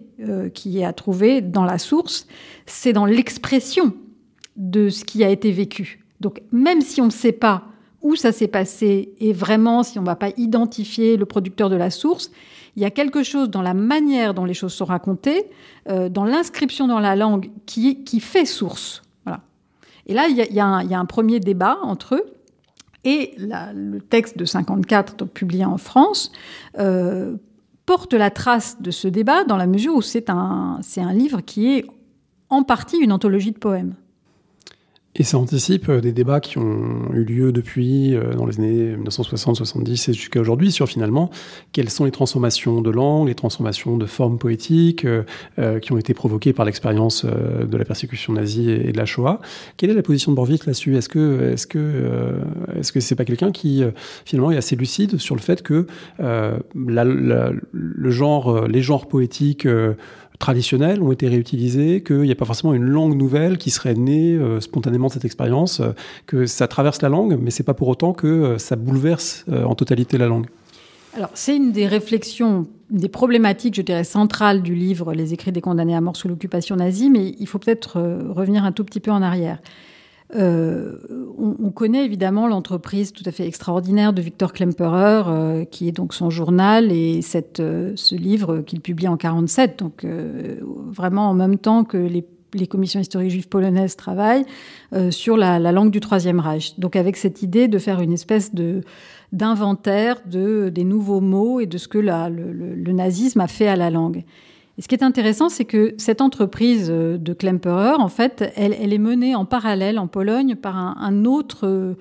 qui est à trouver dans la source, c'est dans l'expression de ce qui a été vécu. Donc même si on ne sait pas où ça s'est passé et vraiment si on ne va pas identifier le producteur de la source, il y a quelque chose dans la manière dont les choses sont racontées, euh, dans l'inscription dans la langue qui, fait source. Et là, il y, a, un, premier débat entre eux. Et le texte de 54, donc publié en France, euh, porte la trace de ce débat dans la mesure où c'est un livre qui est en partie une anthologie de poèmes. Et ça anticipe euh, des débats qui ont eu lieu depuis, euh, dans les années 1960-70 et jusqu'à aujourd'hui, sur finalement quelles sont les transformations de langue, les transformations de formes poétiques euh, qui ont été provoquées par l'expérience de la persécution nazie et, de la Shoah. Quelle est la position de Borvik là-dessus? Est-ce que est-ce que est-ce que c'est pas quelqu'un qui finalement est assez lucide sur le fait que le genre, les genres poétiques traditionnels ont été réutilisés, qu'il n'y a pas forcément une langue nouvelle qui serait née euh, spontanément de cette expérience, euh, que ça traverse la langue, mais c'est pas pour autant que euh, ça bouleverse en totalité la langue. Alors, c'est une des réflexions, des problématiques, je dirais, centrales du livre Les écrits des condamnés à mort sous l'occupation nazie, mais il faut peut-être revenir un tout petit peu en arrière. Euh, on, connaît évidemment l'entreprise tout à fait extraordinaire de Victor Klemperer, euh, qui est donc son journal et cette, euh, ce livre qu'il publie en 47, donc vraiment en même temps que les, commissions historiques juives polonaises travaillent sur la, langue du Troisième Reich. Donc avec cette idée de faire une espèce de d'inventaire de, des nouveaux mots et de ce que la, le nazisme a fait à la langue. Et ce qui est intéressant, c'est que cette entreprise euh, de Klemperer, en fait, elle, est menée en parallèle en Pologne par un, autre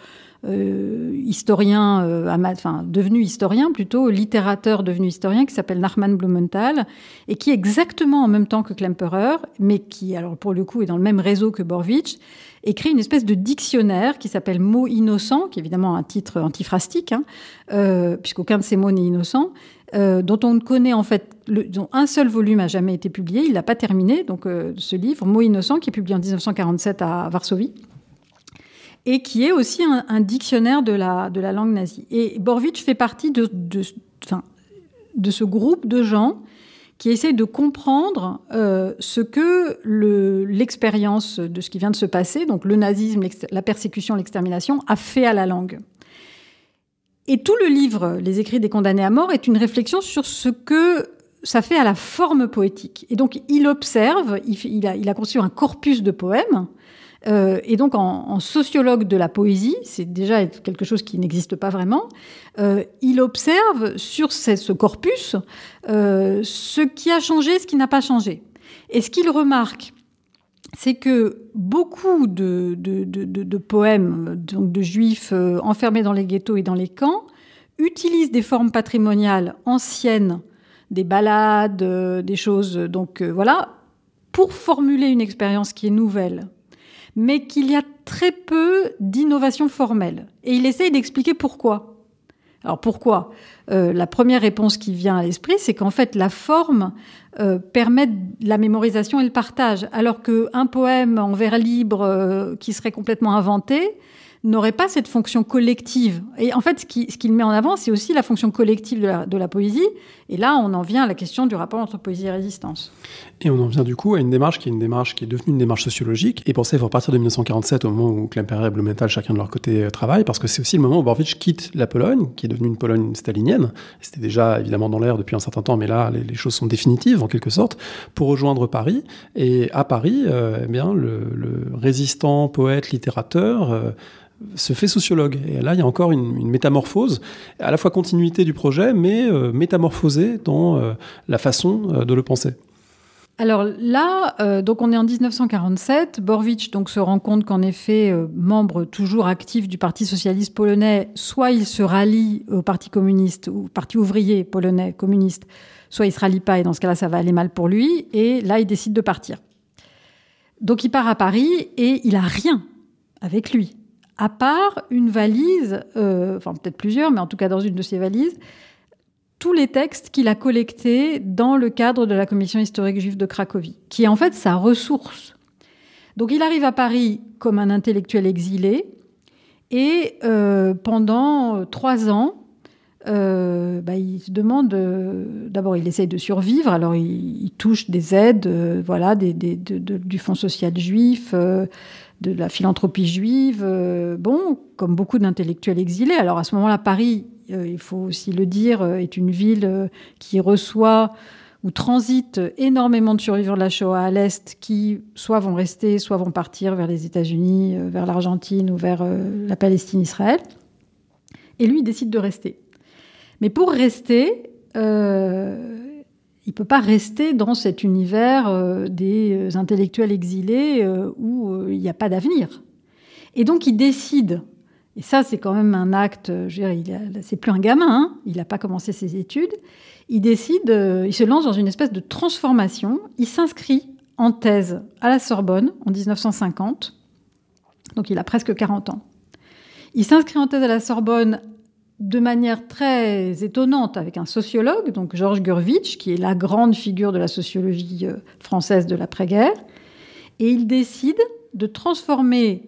euh, historien, euh, enfin devenu historien plutôt, littérateur devenu historien, qui s'appelle Nachman Blumenthal, et qui exactement en même temps que Klemperer, mais qui, alors pour le coup, est dans le même réseau que Borwitsch, écrit une espèce de dictionnaire qui s'appelle Mots innocents, qui est évidemment un titre antiphrastique, hein, puisqu'aucun de ces mots n'est innocent, euh, dont on ne connaît en fait, dont un seul volume a jamais été publié, il l'a pas terminé, donc euh, ce livre, Mots innocents, qui est publié en 1947 à Varsovie, et qui est aussi un, dictionnaire de la, de la langue nazie. Et Borwitsch fait partie de, de, de ce groupe de gens qui essayent de comprendre euh, ce que l'expérience de ce qui vient de se passer, donc le nazisme, la persécution, l'extermination, a fait à la langue. Et tout le livre, Les écrits des condamnés à mort, est une réflexion sur ce que ça fait à la forme poétique. Et donc, il observe, il, a, conçu un corpus de poèmes. Euh, et donc, en, sociologue de la poésie, c'est déjà quelque chose qui n'existe pas vraiment, euh, il observe sur ce, corpus euh, ce qui a changé, ce qui n'a pas changé. Et ce qu'il remarque, c'est que beaucoup de, poèmes donc de juifs euh, enfermés dans les ghettos et dans les camps utilisent des formes patrimoniales anciennes, des ballades, euh, des choses, donc euh, voilà, pour formuler une expérience qui est nouvelle, mais qu'il y a très peu d'innovation formelle. Et il essaye d'expliquer pourquoi. Alors pourquoi? La première réponse qui vient à l'esprit, c'est qu'en fait la forme euh, permettent la mémorisation et le partage, alors qu'un poème en vers libre euh, qui serait complètement inventé n'aurait pas cette fonction collective. Et en fait, ce qu'il met en avant, c'est aussi la fonction collective de la, poésie. Et là, on en vient à la question du rapport entre poésie et résistance. Et on en vient du coup à une démarche qui est une démarche qui est devenue une démarche sociologique. Et pour ça, il faut partir de 1947, au moment où Klemperer et Blumenthal, chacun de leur côté, euh, travaillent, parce que c'est aussi le moment où Borwicz quitte la Pologne, qui est devenue une Pologne stalinienne. C'était déjà évidemment dans l'air depuis un certain temps, mais là, les, choses sont définitives en quelque sorte, pour rejoindre Paris. Et à Paris, euh, eh bien, le, résistant, poète, littérateur, euh, se fait sociologue. Et là, il y a encore une, métamorphose, à la fois continuité du projet, mais euh, métamorphosée dans euh, la façon euh, de le penser. Alors là, donc on est en 1947. Borwicz donc se rend compte qu'en effet, membre toujours actif du Parti socialiste polonais, soit il se rallie au Parti communiste ou au Parti ouvrier polonais communiste, soit il se rallie pas et dans ce cas-là, ça va aller mal pour lui. Et là, il décide de partir. Donc il part à Paris et il a rien avec lui à part une valise, euh, enfin peut-être plusieurs, mais en tout cas dans une de ces valises, tous les textes qu'il a collectés dans le cadre de la Commission historique juive de Cracovie, qui est en fait sa ressource. Donc il arrive à Paris comme un intellectuel exilé, et euh, pendant trois ans, euh, bah, il se demande. Euh, d'abord, il essaye de survivre. Alors, il, touche des aides, euh, voilà, du Fonds social juif, de la philanthropie juive. bon, comme beaucoup d'intellectuels exilés. Alors, à ce moment-là, Paris, il faut aussi le dire, est une ville qui reçoit ou transite énormément de survivants de la Shoah à l'Est qui soit vont rester, soit vont partir vers les États-Unis, vers l'Argentine ou vers la Palestine-Israël. Et lui, il décide de rester. Mais pour rester, euh, il ne peut pas rester dans cet univers euh, des intellectuels exilés euh, où il n'y a pas d'avenir. Et donc il décide, et ça c'est quand même un acte, c'est plus un gamin, hein, il n'a pas commencé ses études, il décide, il se lance dans une espèce de transformation, il s'inscrit en thèse à la Sorbonne en 1950, donc il a presque 40 ans. Il s'inscrit en thèse à la Sorbonne de manière très étonnante avec un sociologue, donc Georges Gurvitch, qui est la grande figure de la sociologie euh, française de l'après-guerre. Et il décide de transformer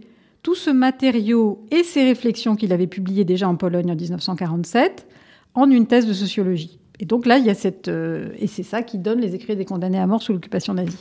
tout ce matériau et ces réflexions qu'il avait publiées déjà en Pologne en 1947 en une thèse de sociologie. Et donc là, il y a cette. Euh, et c'est ça qui donne les écrits des condamnés à mort sous l'occupation nazie.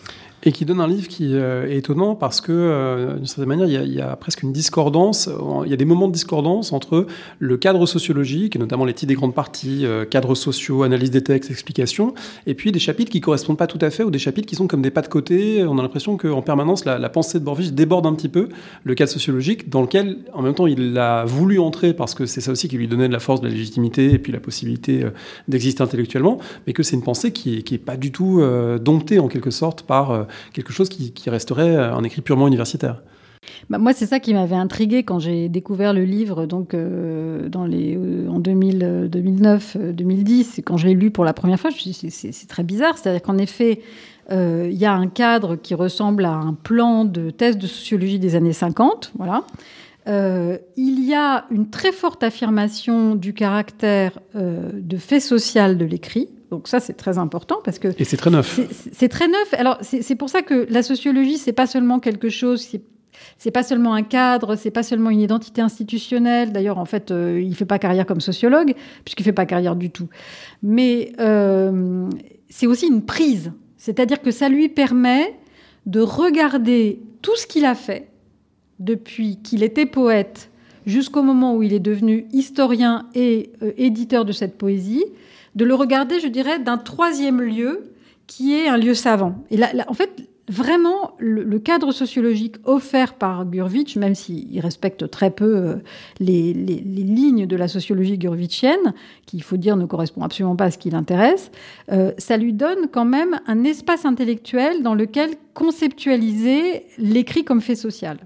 Et qui donne un livre qui euh, est étonnant parce que, euh, d'une certaine manière, il y, a, presque une discordance. Il y a des moments de discordance entre le cadre sociologique, et notamment les titres des grandes parties, cadres sociaux, analyse des textes, explications, et puis des chapitres qui correspondent pas tout à fait, ou des chapitres qui sont comme des pas de côté. On a l'impression qu'en permanence, la, pensée de Borvich déborde un petit peu le cadre sociologique, dans lequel, en même temps, il a voulu entrer parce que c'est ça aussi qui lui donnait de la force, de la légitimité, et puis la possibilité d'exister intellectuellement, mais que c'est une pensée qui n'est pas du tout euh, domptée en quelque sorte par euh, quelque chose qui, resterait euh, un écrit purement universitaire. Bah moi, c'est ça qui m'avait intrigué quand j'ai découvert le livre donc, dans les, en 2000, 2009, 2010, quand je l'ai lu pour la première fois. Je me suis dit, c'est très bizarre. C'est-à-dire qu'en effet, il y a un cadre qui ressemble à un plan de thèse de sociologie des années 50. Voilà. Euh, il y a une très forte affirmation du caractère euh, de fait social de l'écrit. Donc ça, c'est très important parce que... Et c'est très neuf. C'est très neuf. Alors, c'est pour ça que la sociologie, c'est pas seulement quelque chose... C'est pas seulement un cadre, c'est pas seulement une identité institutionnelle. D'ailleurs, en fait, euh, il fait pas carrière comme sociologue, puisqu'il fait pas carrière du tout. Mais c'est aussi une prise. C'est-à-dire que ça lui permet de regarder tout ce qu'il a fait, depuis qu'il était poète jusqu'au moment où il est devenu historien et euh, éditeur de cette poésie, de le regarder, je dirais, d'un troisième lieu qui est un lieu savant. Et là, en fait, vraiment, le, cadre sociologique offert par Gurvitch, même s'il respecte très peu euh, les, lignes de la sociologie gurvitchienne, qui, il faut dire, ne correspond absolument pas à ce qui l'intéresse, euh, ça lui donne quand même un espace intellectuel dans lequel conceptualiser l'écrit comme fait social.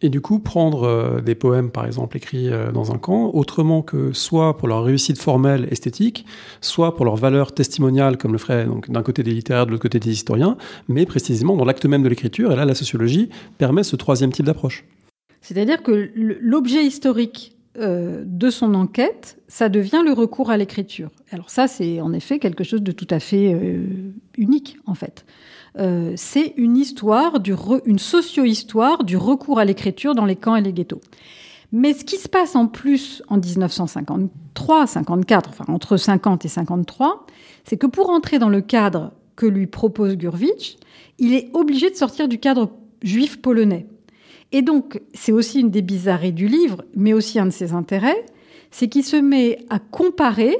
Et du coup, prendre euh, des poèmes, par exemple, écrits euh, dans un camp, autrement que soit pour leur réussite formelle, esthétique, soit pour leur valeur testimoniale, comme le ferait d'un côté des littéraires, de l'autre côté des historiens, mais précisément dans l'acte même de l'écriture. Et là, la sociologie permet ce troisième type d'approche. C'est-à-dire que l'objet historique euh, de son enquête, ça devient le recours à l'écriture. Alors ça, c'est en effet quelque chose de tout à fait unique, en fait. Euh, c'est une histoire, du une socio-histoire du recours à l'écriture dans les camps et les ghettos. Mais ce qui se passe en plus en 1953, 54, enfin entre 50 et 53, c'est que pour entrer dans le cadre que lui propose Gurvitch, il est obligé de sortir du cadre juif polonais. Et donc, c'est aussi une des bizarreries du livre, mais aussi un de ses intérêts, c'est qu'il se met à comparer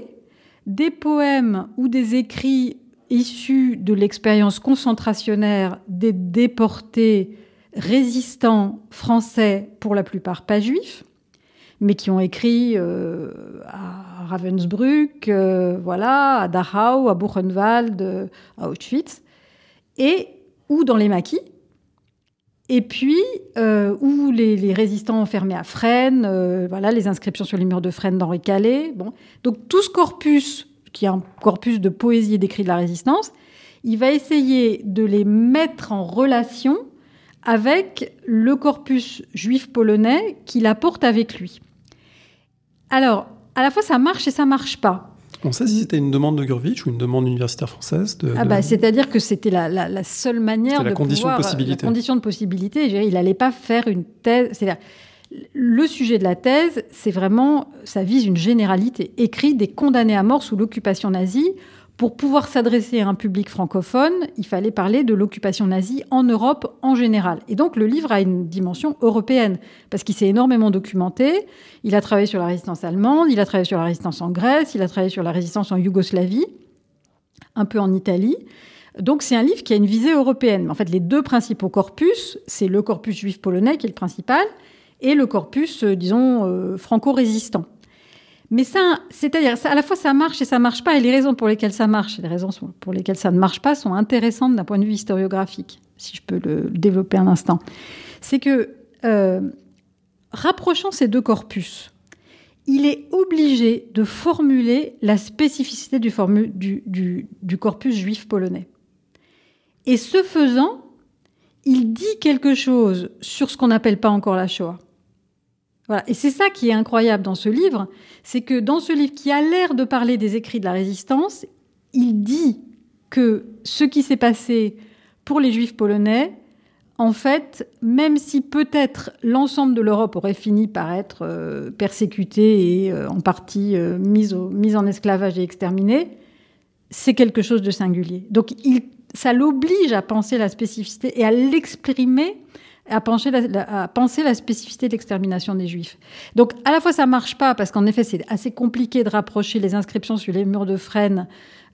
des poèmes ou des écrits issus de l'expérience concentrationnaire des déportés résistants français, pour la plupart pas juifs, mais qui ont écrit euh, à Ravensbrück, euh, voilà, à Dachau, à Buchenwald, à Auschwitz, et ou dans les maquis, et puis euh, où les, résistants enfermés à Fresnes, voilà, les inscriptions sur les murs de Fresnes d'Henri Calais. Bon. Donc tout ce corpus qui est un corpus de poésie et d'écrits de la résistance, il va essayer de les mettre en relation avec le corpus juif polonais qu'il apporte avec lui. Alors, à la fois ça marche et ça marche pas. On sait si c'était une demande de Gurvitch ou une demande universitaire française ah bah, C'est-à-dire que c'était la, seule manière la de condition pouvoir, de possibilité. La condition de possibilité. Il n'allait pas faire une thèse. Le sujet de la thèse, c'est vraiment, ça vise une généralité. Écrit des condamnés à mort sous l'occupation nazie pour pouvoir s'adresser à un public francophone, il fallait parler de l'occupation nazie en Europe en général. Et donc le livre a une dimension européenne, parce qu'il s'est énormément documenté. Il a travaillé sur la résistance allemande, il a travaillé sur la résistance en Grèce, il a travaillé sur la résistance en Yougoslavie, un peu en Italie. Donc c'est un livre qui a une visée européenne. En fait, les deux principaux corpus, c'est le corpus juif polonais qui est le principal, et le corpus, euh, disons, euh, franco-résistant. Mais ça, c'est-à-dire, à la fois ça marche et ça marche pas, et les raisons pour lesquelles ça marche et les raisons pour lesquelles ça ne marche pas sont intéressantes d'un point de vue historiographique, si je peux le développer un instant. C'est que, euh, rapprochant ces deux corpus, il est obligé de formuler la spécificité du, du, du corpus juif polonais. Et ce faisant, il dit quelque chose sur ce qu'on n'appelle pas encore la Shoah. Et c'est ça qui est incroyable dans ce livre, c'est que dans ce livre qui a l'air de parler des écrits de la résistance, il dit que ce qui s'est passé pour les juifs polonais, en fait, même si peut-être l'ensemble de l'Europe aurait fini par être euh, persécuté et euh, en partie euh, mise, en esclavage et exterminée, c'est quelque chose de singulier. Donc ça l'oblige à penser la spécificité et à l'exprimer à, penser la, spécificité de l'extermination des Juifs. Donc, à la fois, ça marche pas, parce qu'en effet, c'est assez compliqué de rapprocher les inscriptions sur les murs de Fresnes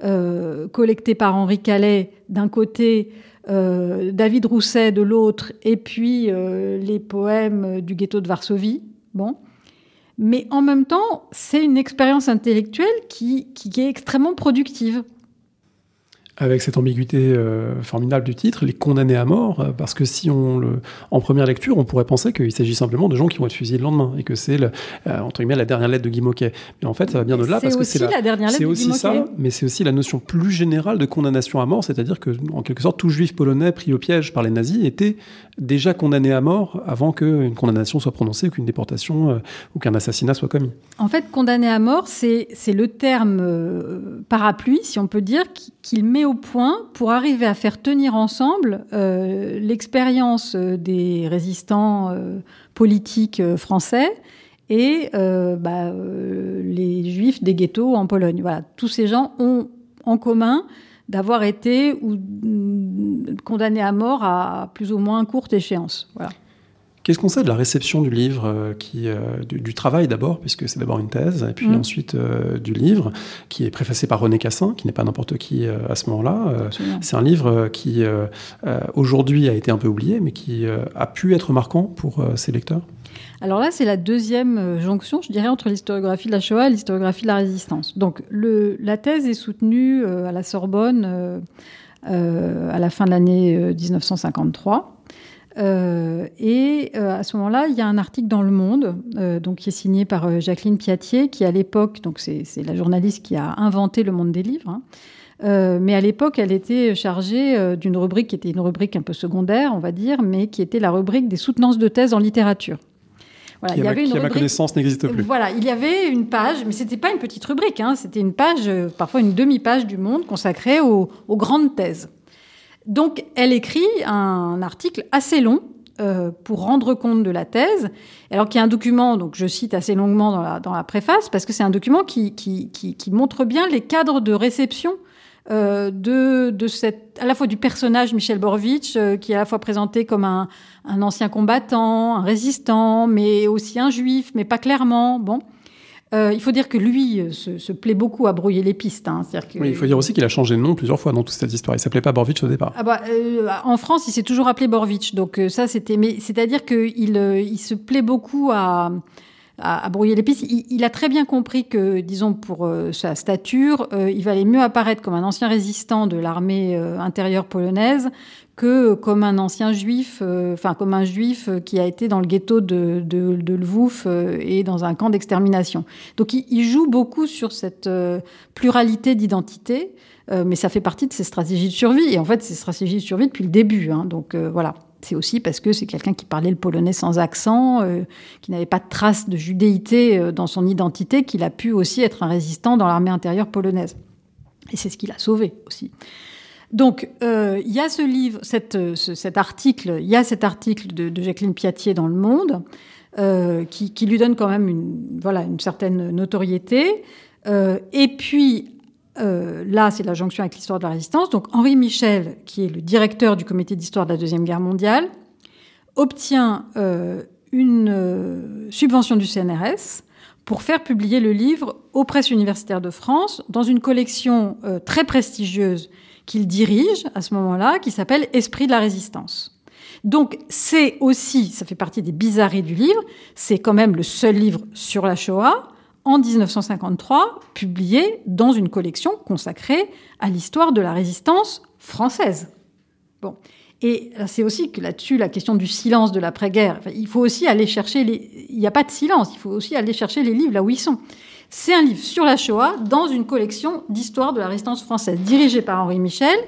euh, collectées par Henri Calais d'un côté, euh, David Rousset de l'autre, et puis euh, les poèmes du ghetto de Varsovie. Bon. Mais en même temps, c'est une expérience intellectuelle qui, qui est extrêmement productive avec cette ambiguïté euh, formidable du titre, les condamnés à mort, euh, parce que si on le, en première lecture, on pourrait penser qu'il s'agit simplement de gens qui vont être fusillés le lendemain, et que c'est euh, entre guillemets la dernière lettre de Guy Moquet. Mais en fait, ça va bien au-delà parce que c'est la, dernière lettre C'est aussi ça, mais c'est aussi la notion plus générale de condamnation à mort, c'est-à-dire que en quelque sorte, tout juif polonais pris au piège par les nazis était déjà condamné à mort avant qu'une condamnation soit prononcée, qu'une déportation ou qu'un assassinat soit commis. En fait, condamné à mort, c'est le terme parapluie, si on peut dire, qu'il met au point pour arriver à faire tenir ensemble euh, l'expérience euh, des résistants euh, politiques français et bah, les juifs des ghettos en Pologne. Voilà, tous ces gens ont en commun d'avoir été mm, condamnés à mort à plus ou moins courte échéance. Voilà. Qu'est-ce qu'on sait de la réception du livre, euh, qui, euh, du, travail d'abord, puisque c'est d'abord une thèse, et puis mm. ensuite euh, du livre, qui est préfacé par René Cassin, qui n'est pas n'importe qui à ce moment-là. c'est un livre qui aujourd'hui a été un peu oublié, mais qui a pu être marquant pour ses lecteurs? Alors là, c'est la deuxième jonction, je dirais, entre l'historiographie de la Shoah et l'historiographie de la résistance. Donc le, la thèse est soutenue à la Sorbonne à la fin de l'année 1953. Euh, et euh, à ce moment-là, il y a un article dans Le Monde, euh, donc qui est signé par Jacqueline Piatier, qui à l'époque, donc c'est la journaliste qui a inventé le monde des livres. Hein. mais à l'époque, elle était chargée d'une rubrique qui était une rubrique un peu secondaire, on va dire, mais qui était la rubrique des soutenances de thèse en littérature. Voilà, qui, il y avait une à ma connaissance, n'existe plus. Voilà, il y avait une page, mais c'était pas une petite rubrique, hein, c'était une page, parfois une demi-page du Monde consacrée aux grandes thèses. Donc, elle écrit un article assez long euh, pour rendre compte de la thèse, alors qu'il y a un document, donc je cite assez longuement dans la, dans la préface, parce que c'est un document qui, qui, qui, qui, montre bien les cadres de réception euh, de, de cette, à la fois du personnage Michel Borvitch, euh, qui est à la fois présenté comme un, un ancien combattant, un résistant, mais aussi un juif, mais pas clairement. Bon. Euh, il faut dire que lui euh, se, plaît beaucoup à brouiller les pistes. Hein. Oui, il faut dire aussi qu'il a changé de nom plusieurs fois dans toute cette histoire. Il s'appelait pas Borvitch au départ. Ah bah, euh, en France, il s'est toujours appelé Borvitch. Donc ça, c'était. Mais c'est-à-dire qu'il il se plaît beaucoup à, à, brouiller les pistes. Il, a très bien compris que, disons, pour sa stature, il valait mieux apparaître comme un ancien résistant de l'armée intérieure polonaise que comme un ancien juif, euh, enfin comme un juif qui a été dans le ghetto de, de, euh, et dans un camp d'extermination. Donc il, joue beaucoup sur cette euh, pluralité d'identité, mais ça fait partie de ses stratégies de survie. Et en fait, ses stratégies de survie depuis le début. Hein, donc voilà. C'est aussi parce que c'est quelqu'un qui parlait le polonais sans accent, qui n'avait pas de trace de judéité dans son identité, qu'il a pu aussi être un résistant dans l'armée intérieure polonaise. Et c'est ce qui l'a sauvé aussi. Donc, euh, il y a ce livre, cette, cet article, il y a cet article de, Jacqueline Piatier dans Le Monde, qui, qui, lui donne quand même une, voilà, une certaine notoriété. et puis, euh, là, c'est la jonction avec l'histoire de la résistance. Donc Henri Michel, qui est le directeur du comité d'histoire de la Deuxième Guerre mondiale, obtient euh, une euh, subvention du CNRS pour faire publier le livre aux presses universitaires de France dans une collection très prestigieuse qu'il dirige à ce moment-là, qui s'appelle Esprit de la résistance. Donc c'est aussi, ça fait partie des bizarreries du livre, c'est quand même le seul livre sur la Shoah, en 1953, publié dans une collection consacrée à l'histoire de la résistance française. Bon. Et c'est aussi que là-dessus, la question du silence de l'après-guerre, il faut aussi aller chercher les... Il n'y a pas de silence, il faut aussi aller chercher les livres là où ils sont. C'est un livre sur la Shoah dans une collection d'histoire de la résistance française, dirigée par Henri Michel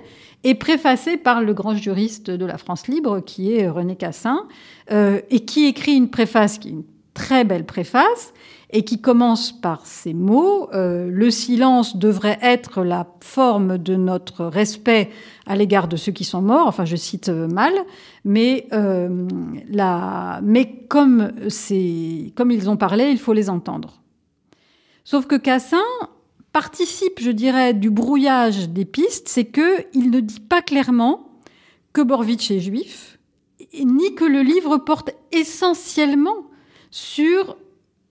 et préfacé par le grand juriste de la France libre, qui est René Cassin, euh, et qui écrit une préface, qui est une très belle préface, et qui commence par ces mots. Euh, le silence devrait être la forme de notre respect à l'égard de ceux qui sont morts. Enfin, je cite euh, mal, mais, euh, la... mais comme, comme ils ont parlé, il faut les entendre. Sauf que Cassin participe, je dirais, du brouillage des pistes, c'est qu'il ne dit pas clairement que Borvitch est juif, ni que le livre porte essentiellement sur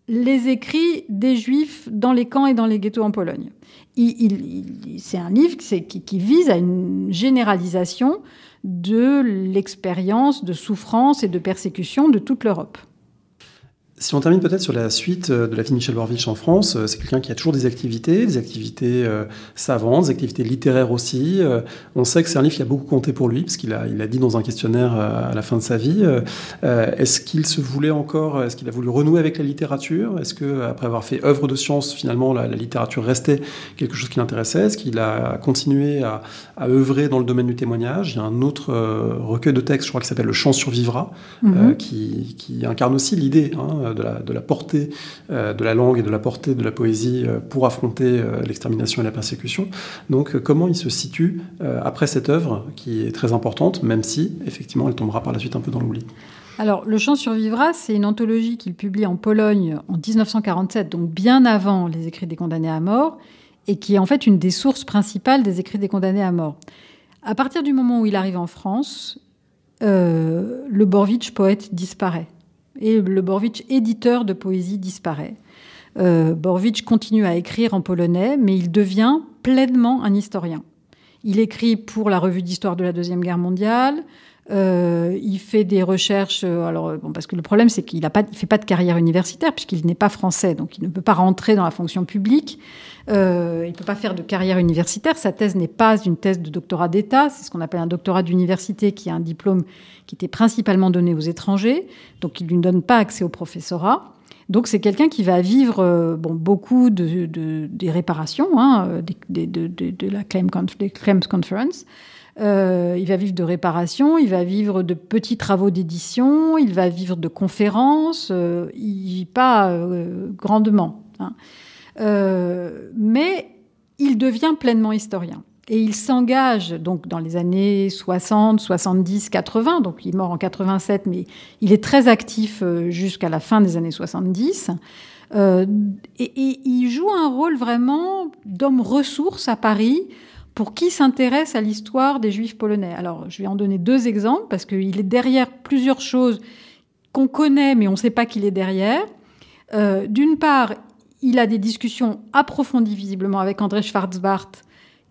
les écrits des juifs dans les camps et dans les ghettos en Pologne. c'est un livre qui, vise à une généralisation de l'expérience de souffrance et de persécution de toute l'Europe. Si on termine peut-être sur la suite euh, de la vie de Michel Borvich en France, euh, c'est quelqu'un qui a toujours des activités, des activités euh, savantes, des activités littéraires aussi. on sait que c'est un livre qui a beaucoup compté pour lui, parce qu'il a, il a dit dans un questionnaire à la fin de sa vie. est-ce qu'il se voulait encore, est-ce qu'il a voulu renouer avec la littérature? Est-ce que après avoir fait œuvre de science, finalement, la, littérature restait quelque chose qui l'intéressait? Est-ce qu'il a continué à, à, œuvrer dans le domaine du témoignage? Il y a un autre recueil de textes, je crois, qui s'appelle Le chant survivra, mm-hmm. qui, qui, incarne aussi l'idée. Hein, de la, portée euh, de la langue et de la portée de la poésie euh, pour affronter euh, l'extermination et la persécution. Donc comment il se situe après cette œuvre qui est très importante, même si effectivement elle tombera par la suite un peu dans l'oubli? Alors, Le Chant survivra, c'est une anthologie qu'il publie en Pologne en 1947, donc bien avant les écrits des condamnés à mort, et qui est en fait une des sources principales des écrits des condamnés à mort. À partir du moment où il arrive en France, le Borvitch poète disparaît et le Borwicz, éditeur de poésie, disparaît. Euh, Borwicz continue à écrire en polonais, mais il devient pleinement un historien. Il écrit pour la revue d'histoire de la Deuxième Guerre mondiale. Euh, il fait des recherches. Euh, alors, bon, parce que le problème, c'est qu'il ne fait pas de carrière universitaire puisqu'il n'est pas français, donc il ne peut pas rentrer dans la fonction publique. Euh, il ne peut pas faire de carrière universitaire. Sa thèse n'est pas une thèse de doctorat d'État. C'est ce qu'on appelle un doctorat d'université, qui est un diplôme qui était principalement donné aux étrangers, donc il ne donne pas accès au professorat. Donc c'est quelqu'un qui va vivre euh, beaucoup de, des réparations hein, de, de, la Claims Conference. Euh, il va vivre de réparations, il va vivre de petits travaux d'édition, il va vivre de conférences, euh, il vit pas euh, grandement. Hein. Euh, mais il devient pleinement historien. Et il s'engage donc dans les années 60, 70, 80. Donc il est mort en 87, mais il est très actif euh, jusqu'à la fin des années 70. Euh, et, il joue un rôle vraiment d'homme ressource à Paris pour qui s'intéresse à l'histoire des Juifs polonais. Alors je vais en donner deux exemples parce qu'il est derrière plusieurs choses qu'on connaît, mais on ne sait pas qu'il est derrière. D'une part, il a des discussions approfondies visiblement avec André Schwarzbart,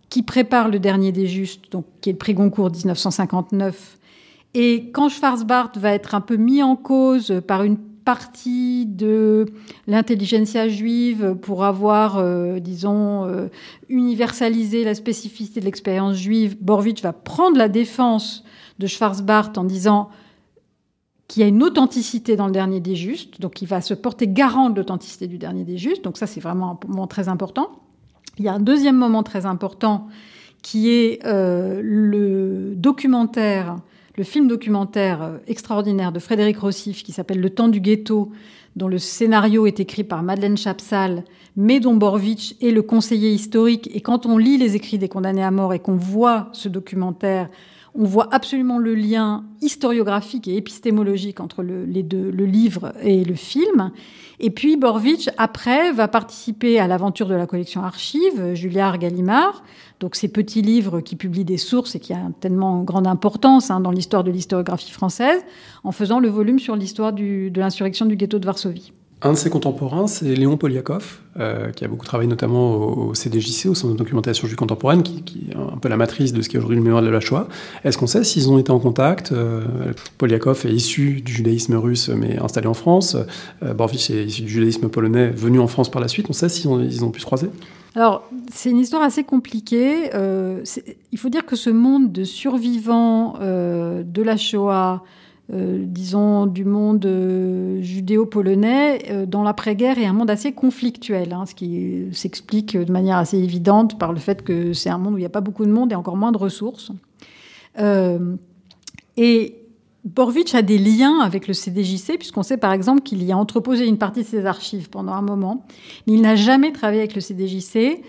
qui prépare le dernier des justes, qui est le prix Goncourt 1959. Et quand Schwarzbart va être un peu mis en cause par une partie de l'intelligentsia juive pour avoir, euh, disons, euh, universalisé la spécificité de l'expérience juive, Borwitch va prendre la défense de Schwarzbart en disant qu'il y a une authenticité dans le dernier des justes, donc il va se porter garant de l'authenticité du dernier des justes, donc ça c'est vraiment un moment très important. Il y a un deuxième moment très important qui est euh, le documentaire le film documentaire euh, extraordinaire de Frédéric Rossif qui s'appelle Le temps du ghetto, dont le scénario est écrit par Madeleine Chapsal, mais dont Borvitch est le conseiller historique. Et quand on lit les écrits des condamnés à mort et qu'on voit ce documentaire, on voit absolument le lien historiographique et épistémologique entre le, les deux, le livre et le film. Et puis Borvitch, après, va participer à l'aventure de la collection Archives, Julliard Gallimard, donc ces petits livres qui publient des sources et qui ont tellement grande importance hein, dans l'histoire de l'historiographie française, en faisant le volume sur l'histoire de l'insurrection du ghetto de Varsovie. Un de ses contemporains, c'est Léon Poliakov, euh, qui a beaucoup travaillé notamment au, CDJC, au Centre de documentation juive contemporaine, qui, est un peu la matrice de ce qui est aujourd'hui le mémoire de la Shoah. Est-ce qu'on sait s'ils ont été en contact euh, Poliakov est issu du judaïsme russe, mais installé en France. Euh, est issu du judaïsme polonais, venu en France par la suite. On sait s'ils ont, ils ont pu se croiser alors, c'est une histoire assez compliquée. Euh, il faut dire que ce monde de survivants de la Shoah, euh, disons du monde judéo-polonais, dans l'après-guerre est un monde assez conflictuel, hein, ce qui s'explique de manière assez évidente par le fait que c'est un monde où il n'y a pas beaucoup de monde et encore moins de ressources. et Borvitch a des liens avec le CDJC, puisqu'on sait par exemple qu'il y a entreposé une partie de ses archives pendant un moment, mais il n'a jamais travaillé avec le CDJC.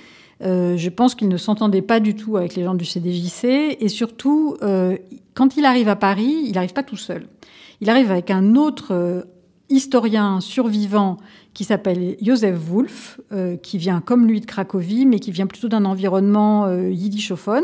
Euh, je pense qu'il ne s'entendait pas du tout avec les gens du CDJC, et surtout, euh, quand il arrive à Paris, il n'arrive pas tout seul. Il arrive avec un autre euh, historien survivant qui s'appelle Joseph Wolf, qui vient comme lui de Cracovie, mais qui vient plutôt d'un environnement yiddishophone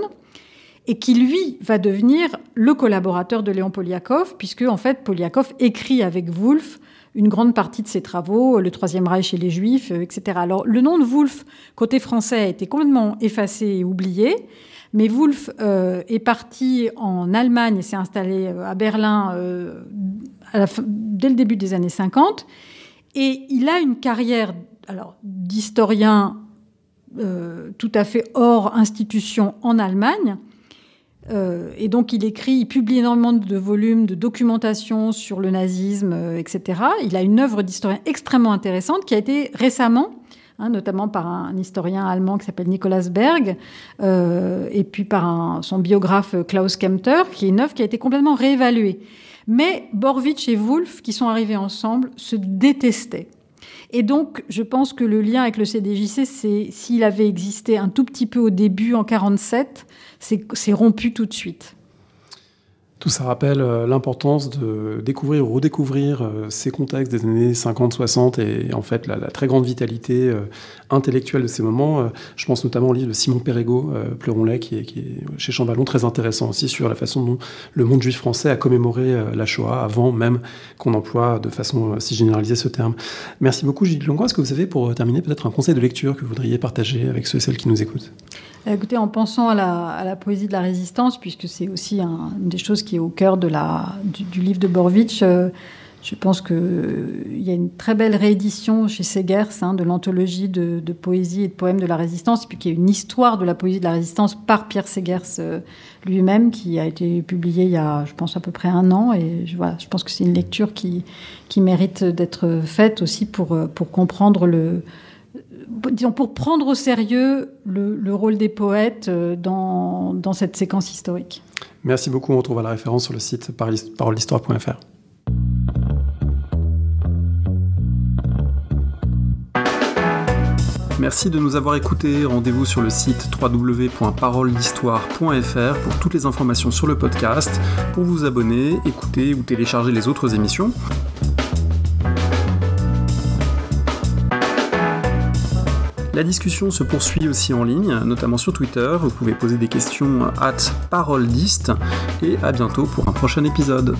et qui lui va devenir le collaborateur de Léon Poliakov, puisque en fait Poliakov écrit avec Wolf une grande partie de ses travaux, le Troisième Reich et les Juifs, euh, etc. Alors le nom de Wolf côté français a été complètement effacé et oublié, mais Wolf euh, est parti en Allemagne et s'est installé euh, à Berlin dès le début des années 50, et il a une carrière alors d'historien tout à fait hors institution en Allemagne euh, et donc il écrit, il publie énormément de volumes de documentation sur le nazisme, euh, etc. Il a une œuvre d'historien extrêmement intéressante qui a été récemment, hein, notamment par un, historien allemand qui s'appelle Nicolas Berg, euh, et puis par son biographe Klaus Kempter, qui est une œuvre qui a été complètement réévaluée. Mais Borwitsch et Wolf, qui sont arrivés ensemble, se détestaient. Et donc, je pense que le lien avec le CDJC, c'est s'il avait existé un tout petit peu au début, en 47, c'est rompu tout de suite. Tout ça rappelle euh, l'importance de découvrir ou redécouvrir euh, ces contextes des années 50-60 et en fait la, très grande vitalité euh, intellectuelle de ces moments. Je pense notamment au livre de Simon Perrego, Pleuron-Lait, qui est, chez Chamballon très intéressant aussi sur la façon dont le monde juif français a commémoré la Shoah avant même qu'on emploie de façon si généralisée ce terme. Merci beaucoup Gilles Longois. Est-ce que vous avez pour terminer peut-être un conseil de lecture que vous voudriez partager avec ceux et celles qui nous écoutent? Écoutez, en pensant à la, poésie de la résistance, puisque c'est aussi une des choses qui est au cœur du, livre de Borwitch, euh, je pense qu'il euh, y a une très belle réédition chez Segers hein, de l'anthologie de, poésie et de poèmes de la résistance, et puis qu'il y a une histoire de la poésie de la résistance par Pierre Segers euh, lui-même, qui a été publiée il y a, je pense, à peu près un an. Et je, voilà, je pense que c'est une lecture qui, mérite d'être faite aussi pour comprendre le disons, pour prendre au sérieux le, rôle des poètes euh, dans, dans, cette séquence historique. Merci beaucoup. On retrouve la référence sur le site parolehistoire.fr. Merci de nous avoir écoutés. Rendez-vous sur le site www.parolehistoire.fr pour toutes les informations sur le podcast, pour vous abonner, écouter ou télécharger les autres émissions. La discussion se poursuit aussi en ligne, notamment sur Twitter. Vous pouvez poser des questions at paroledist et à bientôt pour un prochain épisode.